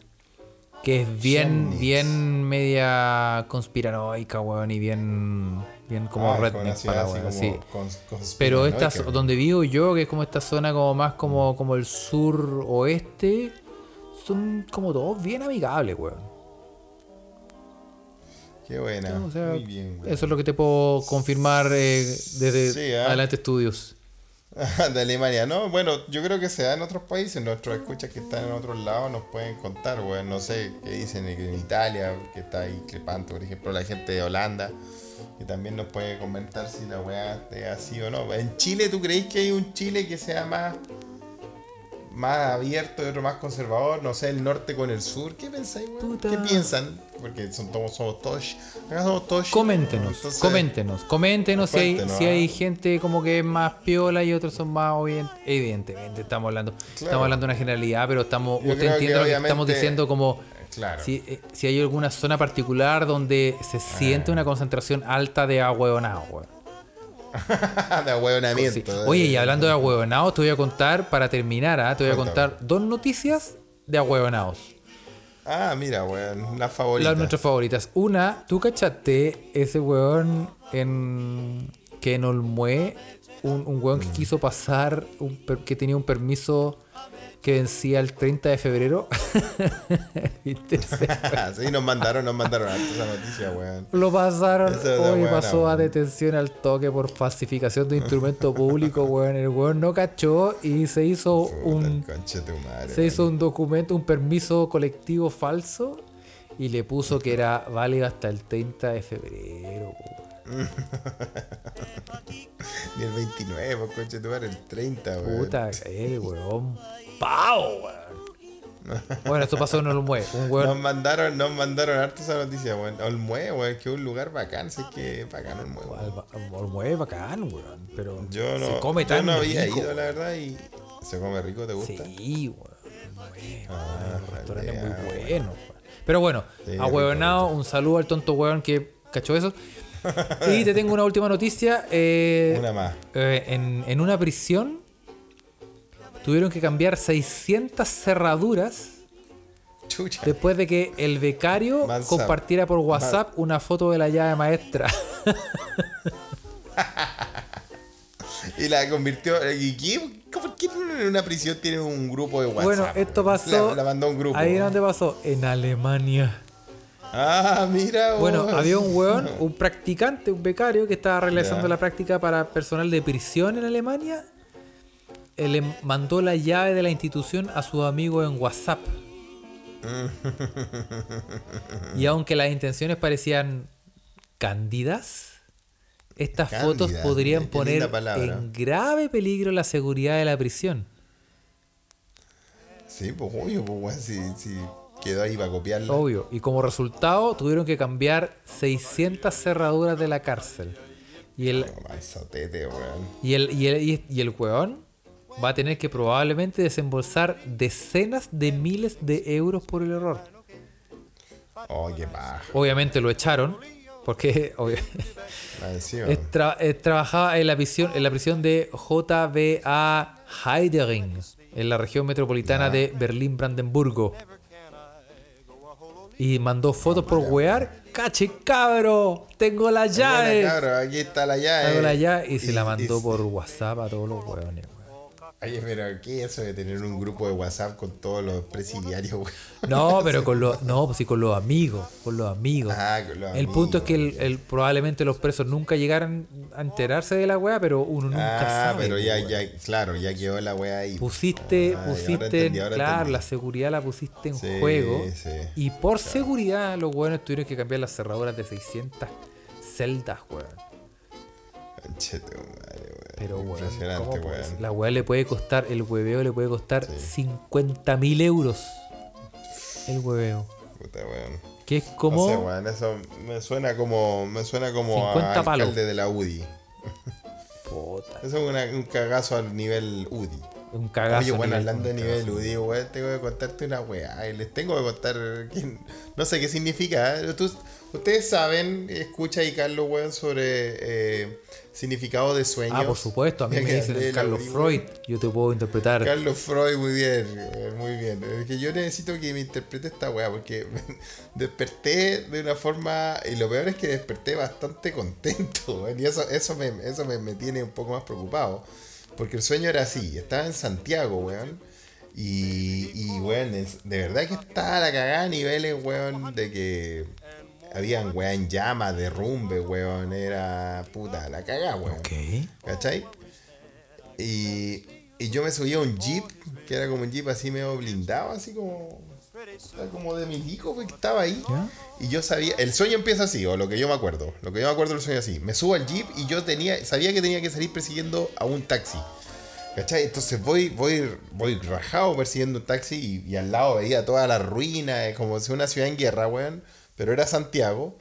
que es bien, Chemnitz. bien media conspiranoica, weón, y bien, bien como Ah, redneck para weón, sí. cons- Pero esta, donde vivo yo, que es como esta zona como más como, como el sur oeste, son como todos bien amigables, weón. Qué buena. O sea, Muy bien, weón. eso es lo que te puedo confirmar eh, desde Sí, ¿ah? Adelante Estudios. de Alemania, ¿no? Bueno, yo creo que se da en otros países. Nuestros escuchas que están en otros lados nos pueden contar, weón. No sé qué dicen en Italia, que está ahí Clepanto, por ejemplo, la gente de Holanda. Que también nos puede comentar si la weá es así o no. En Chile, ¿tú creéis que hay un Chile que sea más, más abierto y otro más conservador? No sé, el norte con el sur. ¿Qué pensáis, weón? ¿Qué piensan? Porque son, todos- somos todos. Acá somos todos. Coméntenos, entonces- coméntenos, coméntenos si hay, si hay ah. gente como que es más piola y otros son más evidentemente estamos hablando estamos hablando de una generalidad pero estamos Yo usted entiende lo que estamos diciendo como Claro. si, eh, si hay alguna zona particular donde se Ah. siente una concentración alta de ahueonado weón. de ahueonamiento. Sí. Oye, y hablando de ahueonados, te voy a contar, para terminar, ¿ah? te voy a contar dos noticias de ahueonados. Ah, mira, weón. La favorita. Las nuestras favoritas. Una, ¿tú cachaste ese weón en que en Olmué? Un, un weón que Mm. quiso pasar, un que tenía un permiso que vencía el 30 de febrero. ¿Viste? sí, nos mandaron, nos mandaron esa noticia, weón. Lo pasaron, es hoy buena, pasó a detención al toque por falsificación de instrumento público, weón. El weón no cachó y se hizo un, Puta, tu madre, se weón. hizo un documento, un permiso colectivo falso y le puso que era válido hasta el 30 de febrero. Weón. Ni el 29, pues, conche tu el 30, weón. Puta, el weón. ¡Pau, weón! Bueno, eso pasó en Olmué. Un Nos weón. mandaron, nos mandaron harto esa noticia, weón. Olmué, weón, que es un lugar bacán, sé que bacán Olmué, weón. Al- Olmué bacán, weón. Pero Yo no, se come yo tan no había rico, ido, la verdad, y se come rico, ¿te gusta? Sí, weón. Olmué, Ah, weón, un restaurante ya, muy weón. bueno, weón. Pero bueno, Sí, a huevonao, un saludo al tonto weón que cachó eso. Y te tengo una última noticia. eh, Una más. eh, en, en una prisión tuvieron que cambiar 600 cerraduras Chucha. después de que el becario compartiera por WhatsApp una foto de la llave maestra. Y la convirtió. ¿Y qué? ¿Por qué en una prisión tiene un grupo de WhatsApp? bueno, esto pasó. La, la mandó un grupo. Ahí dónde pasó, en Alemania. Ah, mira, Bueno, vos. había un weón, un practicante, un becario que estaba realizando la práctica para personal de prisión en Alemania. Él le mandó la llave de la institución a sus amigos en WhatsApp. y aunque las intenciones parecían cándidas, estas fotos podrían poner en grave peligro la seguridad de la prisión. Sí, pues obvio, pues weón, si, si quedó ahí para copiarla. Obvio. Y como resultado tuvieron que cambiar 600 cerraduras de la cárcel. Y el. Y el, y, el, y, y el weón va a tener que probablemente desembolsar decenas de miles de euros por el error. Oh, qué. Obviamente lo echaron, porque encima. es tra- es- trabajaba en la prisión, en la prisión de JBA Heidering, en la región metropolitana de Berlín-Brandenburgo. Y mandó fotos por wear. ¡Cache cabro! ¡Tengo la Buena, llave! cabro, aquí está la llave. Tengo la llave y se la mandó y- por WhatsApp a todos los weones. Oye, pero ¿qué es eso de tener un grupo de WhatsApp con todos los presidiarios? No, pero con los, no, pues sí, con los amigos, con los amigos. Ah, con los el punto es que el, el- probablemente los presos nunca llegaran a enterarse de la weá, pero uno nunca Ah, sabe. pero ya, po, weón. ya, claro, ya quedó la weá ahí. Pusiste, Ah, ahora pusiste, entendí, ahora claro, entendí. la seguridad la pusiste en Sí, juego. sí, y por seguridad, los weones tuvieron que cambiar las cerraduras de 600 celdas, weón. Weón. Pero, weón, Impresionante, ¿cómo weón. la weá le puede costar, el hueveo le puede costar 50 mil euros. El hueveo. Puta, weón. Que es como. No sé, weón, eso me suena como, me suena como 50 a palos. alcalde de la UDI. Puta, Eso es una- un cagazo al nivel UDI. un cagazo. Oye, bueno, hablando de nivel. UDI, weón, tengo que contarte una weá. Les tengo que contar. no sé qué significa. ¿eh? Tú- ustedes saben, escucha ahí Carlos, weón, sobre eh, significado de sueños. Ah, por supuesto, a mí me dicen Carlos Freud. Yo te puedo interpretar. Carlos Freud, muy bien, weón, muy bien. Es que yo necesito que me interprete esta weá porque desperté de una forma. Y lo peor es que desperté bastante contento, weón, Y eso, eso, me, eso me, me tiene un poco más preocupado. Porque el sueño era así: estaba en Santiago, weón. Y, y weón, es- de verdad que estaba la cagada a niveles, weón, de que habían weón llamas, derrumbe, weón. Era puta, la cagá, weón. Ok. ¿Cachai? Y, y yo me subí a un jeep, que era como un jeep así medio blindado, así como. como de mi hijo, que estaba ahí. ¿Ya? Y yo sabía, el sueño empieza así, o lo que yo me acuerdo. Lo que yo me acuerdo del sueño así. Me subo al jeep y yo tenía, sabía que tenía que salir persiguiendo a un taxi. ¿Cachai? Entonces voy, voy, voy rajado persiguiendo un taxi y, y al lado veía toda la ruina, como si una ciudad en guerra, weón. Pero era Santiago.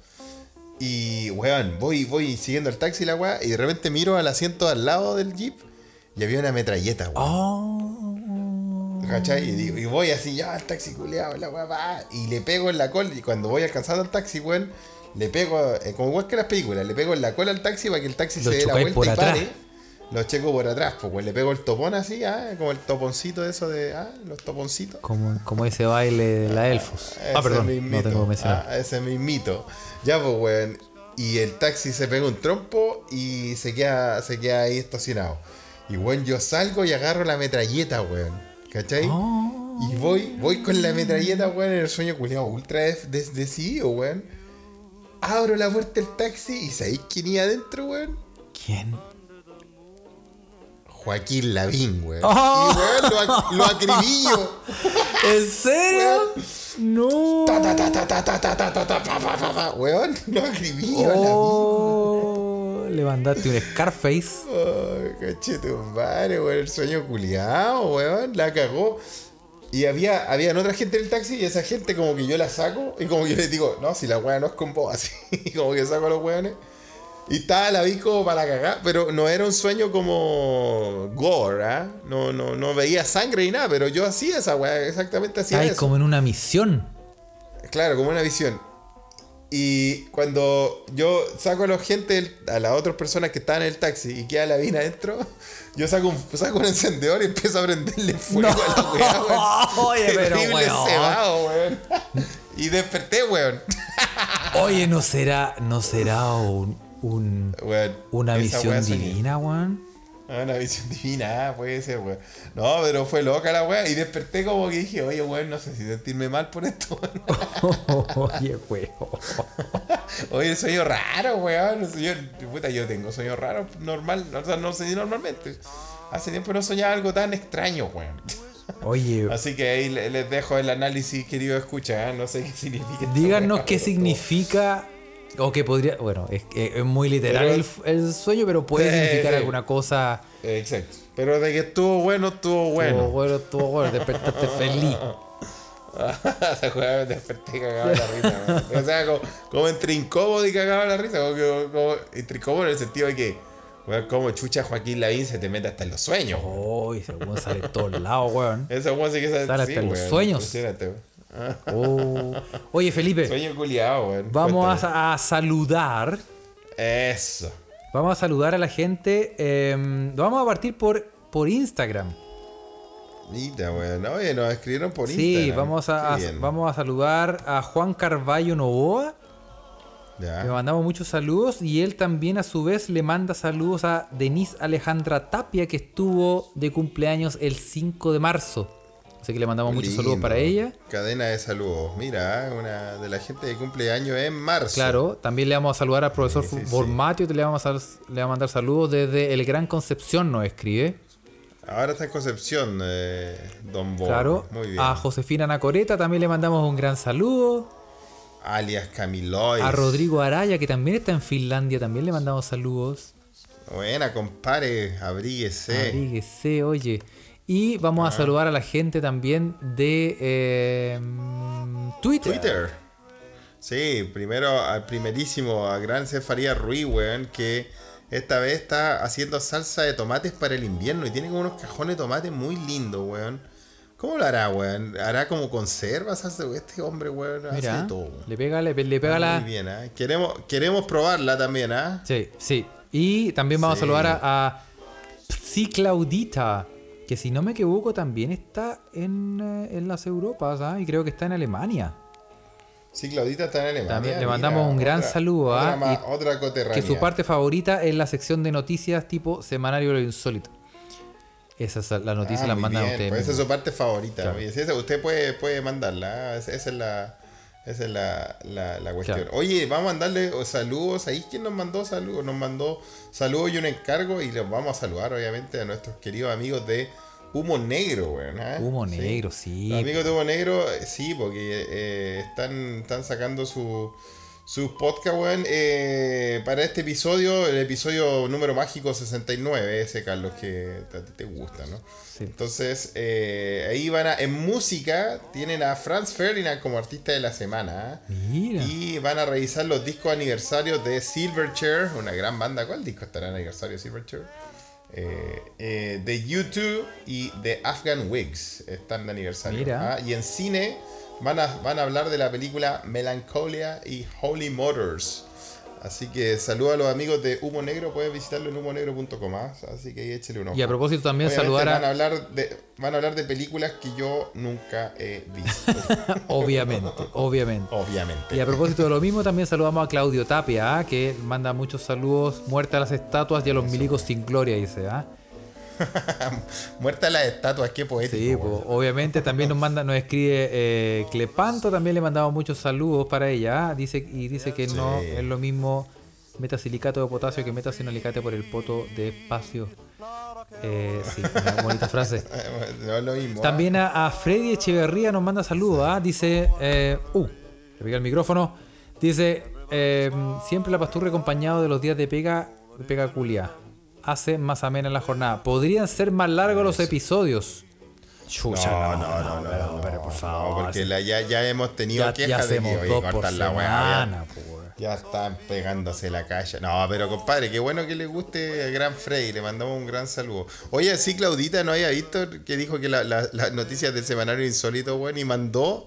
Y, weón, voy, voy siguiendo el taxi la weá, y de repente miro al asiento al lado del jeep y había una metralleta, weón. Oh. ¿Cachai? Y, digo- y voy así, ya, el taxi culeado, la weá, va. Y le pego en la cola. Y cuando voy alcanzando al taxi, weón, le pego, eh, como igual que las películas, le pego en la cola al taxi para que el taxi Lo se dé la vuelta y atrás. pare. Lo checo por atrás, pues, weón. Le pego el topón así, ah, como el toponcito de eso de, ah, los toponcitos. Como, como ese baile de la Elfos. Ah, perdón, no tengo que mencionar. Ah, ese mismito. Ya, pues, weón. Y el taxi se pega un trompo y se queda, se queda ahí estacionado. Y, weón, yo salgo y agarro la metralleta, weón. ¿Cachai? Oh. Y voy, voy con la metralleta, weón, en el sueño culiado ultra de- de- decidido, weón. Abro la puerta del taxi y ¿sabéis quién iba adentro, weón? ¿Quién? Joaquín Lavín, weón. Oh. Y, weón, lo, lo acribillo. ¿En serio? No. Ta, ta, ta, ta, ta, ta, ta, ta, ta, ta. Weón, lo acribillo, Lavín. Oh, le mandaste un Scarface. Ay, cachetumare, weón, el sueño culiado, weón, la cagó. Y había, habían otra gente en el taxi y esa gente como que yo la saco y como que yo les digo, no, si la weá no es con vos, así, y como que saco a los weones. Y estaba la vi como para cagar, pero no era un sueño como gore, ¿ah? No, no, no veía sangre ni nada, pero yo hacía esa weá, exactamente hacía Ay, eso. como en una misión. Claro, como una visión. Y cuando yo saco a la gente, a las otras personas que estaban en el taxi y queda la vina adentro, yo saco un, saco un encendedor y empiezo a prenderle fuego a la weá, weón. Oye, pero, weón. cebado, weón. Y desperté, weón. Oye, ¿no será, no será un, un- Weón, una soñé. divina, weón? Ah, una visión divina, ah, puede ser, weón. No, pero fue loca la weá. Y desperté como que dije, oye, weón, no sé si sentirme mal por esto. Oye, weón. Oye, sueño raro, weón. Yo, puta, yo tengo sueños raros normal, o sea, no sé normalmente. Hace tiempo no soñaba algo tan extraño, weón. Oye, Así que ahí le- les dejo el análisis, querido escucha, ¿eh? no sé qué significa. díganos qué significa. O que podría. Bueno, es, es- muy literal el, el sueño, pero puede significar alguna cosa. Exacto. Pero de que estuvo bueno, estuvo bueno. Bueno, bueno, estuvo bueno, despertaste feliz. Weá me desperté cagado de la risa. O sea, como, como entre incómodo y cagado de la risa. Como, que- como- entre incómodo en el sentido de que, weón, como chucha Joaquín Lavín se te mete hasta en los sueños. weón. Oh, ese weón sale de todos lados, weón. Esa weón sí que sale, Sale sí, hasta en los sueños. Oh. Oye, Felipe, Sueño culiado, weón. vamos a, a saludar. Eso. Vamos a saludar a la gente. eh, vamos a partir por, por Instagram. Mira, weón. Oye, nos escribieron por Sí, Instagram. vamos a, vamos a saludar a Juan Carballo Novoa. Ya. Le mandamos muchos saludos y él también a su vez le manda saludos a Denise Alejandra Tapia que estuvo de cumpleaños el 5 de marzo. Así que le mandamos muchos Lindo. saludos para ella. Cadena de saludos. Mira, una de la gente de cumpleaños en marzo. Claro, también le vamos a saludar al profesor Sí, sí, sí. Bormatio, le vamos, a, le vamos a mandar saludos desde el Gran Concepción, nos escribe. Ahora está en Concepción, eh, Don Bo. Claro, Muy bien. a Josefina Nacoreta también le mandamos un gran saludo. Alias Camilois. A Rodrigo Araya, que también está en Finlandia, también le mandamos saludos. Buena, compadre. Abríguese. Abríguese, oye. Y vamos Ah. a saludar a la gente también de eh, Twitter. Twitter. Sí, primero al primerísimo, a Gran Cefaría Ruiz, weón, que esta vez está haciendo salsa de tomates para el invierno y tiene como unos cajones de tomate muy lindos, weón. ¿Cómo lo hará, weón? ¿Hará como conserva salsa? Este hombre, weón, hace Mira, de todo. weón. le pega, le, le pega Ah, la. Muy bien, ¿ah? Queremos, queremos probarla también, ¿ah? Sí, sí. Y también vamos Sí. a saludar a, a Psi Claudita, que si no me equivoco también está en, eh, en las Europas, ¿ah? y creo que está en Alemania. Sí, Claudita está en Alemania. También le mira, mandamos un gran otra- saludo, ¿ah? Otra, otra coterránea. Que su parte favorita es la sección de noticias tipo Semanario lo Insólito. Esa es la noticia, Ah, la mandan ustedes. pues esa es su parte favorita. Claro. Oye, sí, esa- usted puede, puede mandarla. ¿ah? Esa es la, Esa es la, la, la cuestión. Claro. Oye, vamos a mandarle saludos. ¿Ahí quién nos mandó saludos? Nos mandó saludos y un encargo. Y los vamos a saludar, obviamente, a nuestros queridos amigos de Humo Negro, weón. ¿ah? Humo Sí. negro, sí. Los amigos de Humo Negro, eh, sí, porque eh, están, están sacando su, sus podcast, weón, eh, para este episodio, el episodio número mágico 69, ese, Carlos, que a ti te gusta, ¿no? Sí. Entonces, eh, ahí van a, en música, tienen a Franz Ferdinand como artista de la semana. ¿ah? Mira. Y van a revisar los discos aniversarios de Silverchair, una gran banda. ¿Cuál disco estará en aniversario de Silverchair? Eh, eh, de YouTube y de Afghan Wigs están de aniversario. Mira. Ah, Y en cine van a, van a hablar de la película Melancholia y Holy Motors. Así que saluda a los amigos de Humo Negro, puedes visitarlo en humonegro.com. ¿ah? Así que ahí échale un ojo. Y a propósito también Obviamente saludar van a a... hablar de van a hablar de películas que yo nunca he visto. Obviamente, obviamente. obviamente. Y a propósito de lo mismo, también saludamos a Claudio Tapia, ¿ah? que manda muchos saludos, muerte a las estatuas y a los milicos sin gloria, dice. ¿ah? Muerta las estatuas, qué poético. Sí, pues, obviamente también nos manda, nos escribe eh, Clepanto, también le mandamos muchos saludos para ella. ¿ah? Dice, y dice que no es lo mismo metasilicato de potasio que metasinoalicate por el poto de espacio. Eh, sí, una bonita frase. No lo mismo. También a, a Freddy Echeverría nos manda saludos. ¿ah? Dice, eh, uh, le pegué el micrófono. Dice, eh, siempre la pasturra acompañado de los días de pega, de pega culia. Hace más amena la jornada. Podrían ser más largos los episodios. Chucha, No, no, no, no, pero, no, pero por no, favor. porque la- ya, ya hemos tenido ya, ya quejas de que oye, cortar la weá. Ya, están pegándose la calle. No, pero compadre, qué bueno que le guste el gran Frey. Le mandamos un gran saludo. Oye, sí, Claudita no había visto que dijo que la- la- las noticias del semanario insólito, weón, y mandó.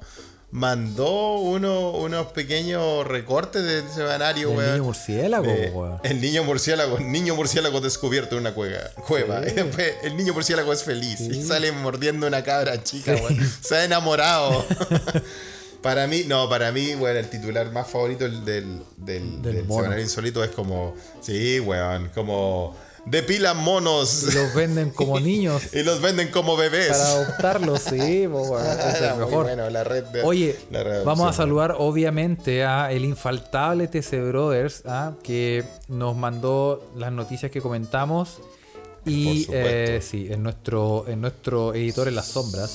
Mandó uno, unos pequeños recortes del semanario, weón. niño murciélago, de-. El niño murciélago, niño murciélago descubierto en una cueva. cueva. Y después el niño murciélago es feliz y sale mordiendo una cabra chica, weón. Se ha enamorado. para mí, no, para mí, weón, el titular más favorito del, del, del, Del del mono. semanario insólito es como, sí, weón, como depilan monos Y los venden como niños y los venden como bebés. para adoptarlos, sí, es el mejor. bueno, la red de- Oye, la red de vamos a saludar obviamente a el infaltable TC Brothers, ¿ah? que nos mandó las noticias que comentamos. Y eh, sí, en nuestro, en nuestro editor en las sombras.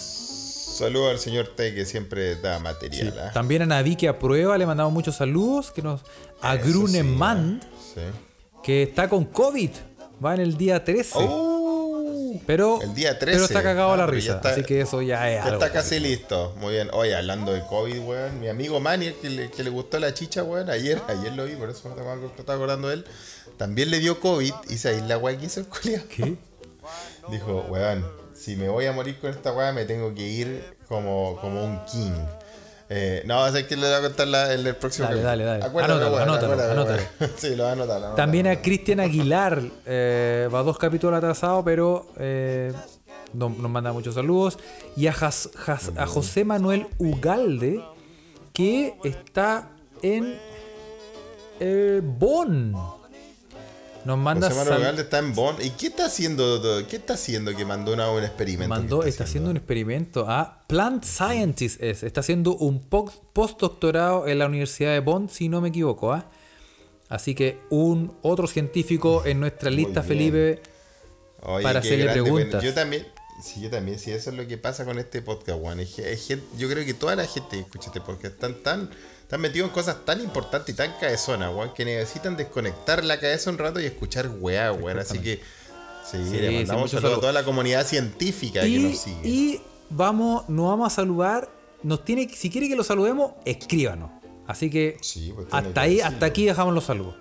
Saludos al señor T que siempre da material. ¿ah? También a Navi que aprueba, le mandamos muchos saludos. Que nos, a sí, Grunemand, Sí. que está con COVID. Va en el día 13. Oh. pero, el día 13. pero está cagado la Ah, risa. está- así que eso ya es Ya algo. está casi listo. Muy bien. Oye, hablando de COVID, weón. Mi amigo Manny, que le, que le gustó la chicha, weón. Ayer, ayer lo vi, por eso me estaba, acordando de él. También le dio COVID y se la weá que hizo el culiao. ¿Qué? Dijo, weón, si me voy a morir con esta weá, me tengo que ir como, como un king. Eh, no, es que le voy a contar la- en el próximo Dale, dale, dale. Acuérdame, Anótalo, weón, anótalo. Sí, lo voy a anotar. También a Cristian Aguilar, eh, va dos capítulos atrasado, pero eh, no- nos manda muchos saludos. Y a, a José Manuel Ugalde, que está en eh, Bonn. Nos manda José Manuel sal- está en Bonn. ¿Y qué está haciendo? ¿Qué está haciendo que mandó una- un experimento? mandó, ¿Qué está haciendo un experimento a Plant Scientist, es, está haciendo un po- postdoctorado en la Universidad de Bonn, si no me equivoco. ¿ah? Así que un otro científico en nuestra lista. Felipe, Oye, para hacerle grande, preguntas. Yo también, sí, yo también, sí, eso es lo que pasa con este podcast, Juan. Es, es yo creo que toda la gente que escucha este podcast están tan, están metidos en cosas tan importantes y tan cabezonas, Juan, que necesitan desconectar la cabeza un rato y escuchar weá, weón. Así que, sí, Sí, le sí, mandamos mucho saludos a saludo. toda la comunidad científica que nos sigue. y vamos, nos vamos a saludar. Nos tiene, si quiere que lo saludemos, escríbanos. Así que Sí, pues hasta ahí, decirlo. hasta aquí dejamos los saludos.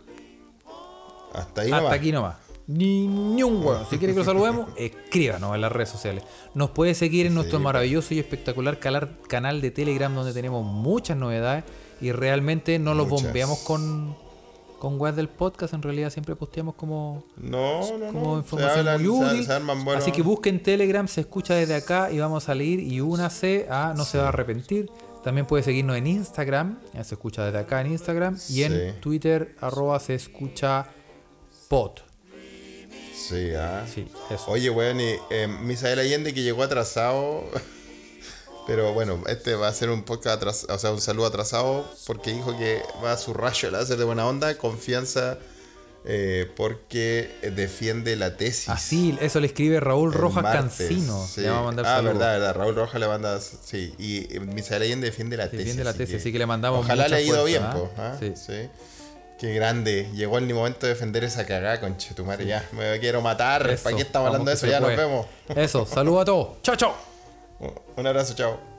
Hasta ahí hasta nomás. aquí nomás. Ni, ni un huevo. Si quiere que lo saludemos, escríbanos en las redes sociales. Nos puede seguir en nuestro Sí. maravilloso y espectacular canal de Telegram donde tenemos muchas novedades y realmente no los Muchas. bombeamos con, con web del podcast. En realidad siempre posteamos como, No, no, como no. información hablan, muy útil. se Así que busquen Telegram, se escucha desde acá y vamos a salir y únase a No se va a arrepentir. También puede seguirnos en Instagram, se escucha desde acá en Instagram, y en Sí. Twitter, arroba se escucha pod. Sí, ah. Sí, eso. Oye, weón, y eh, Misael Allende que llegó atrasado. Pero bueno, este va a ser un podcast atrasado, o sea, un saludo atrasado porque dijo que va a su rayo láser de buena onda, confianza eh, porque defiende la tesis. Así, eso le escribe Raúl Rojas martes, Cancino. sí. Le vamos a mandar ah, saludos. verdad, verdad. Raúl Rojas le manda. Sí. Y eh, Misael Allende defiende la tesis. Defiende la tesis, así que le mandamos Ojalá le haya ido bien, ¿ah? po, ¿ah? Sí. Sí. Qué grande. Llegó el momento de defender esa cagada, conchetumare. Ya, me quiero matar. Eso, ¿Para qué estamos hablando de eso? que Ya nos vemos. Eso, saludos a todos. Chao, chao. Un abrazo, chao.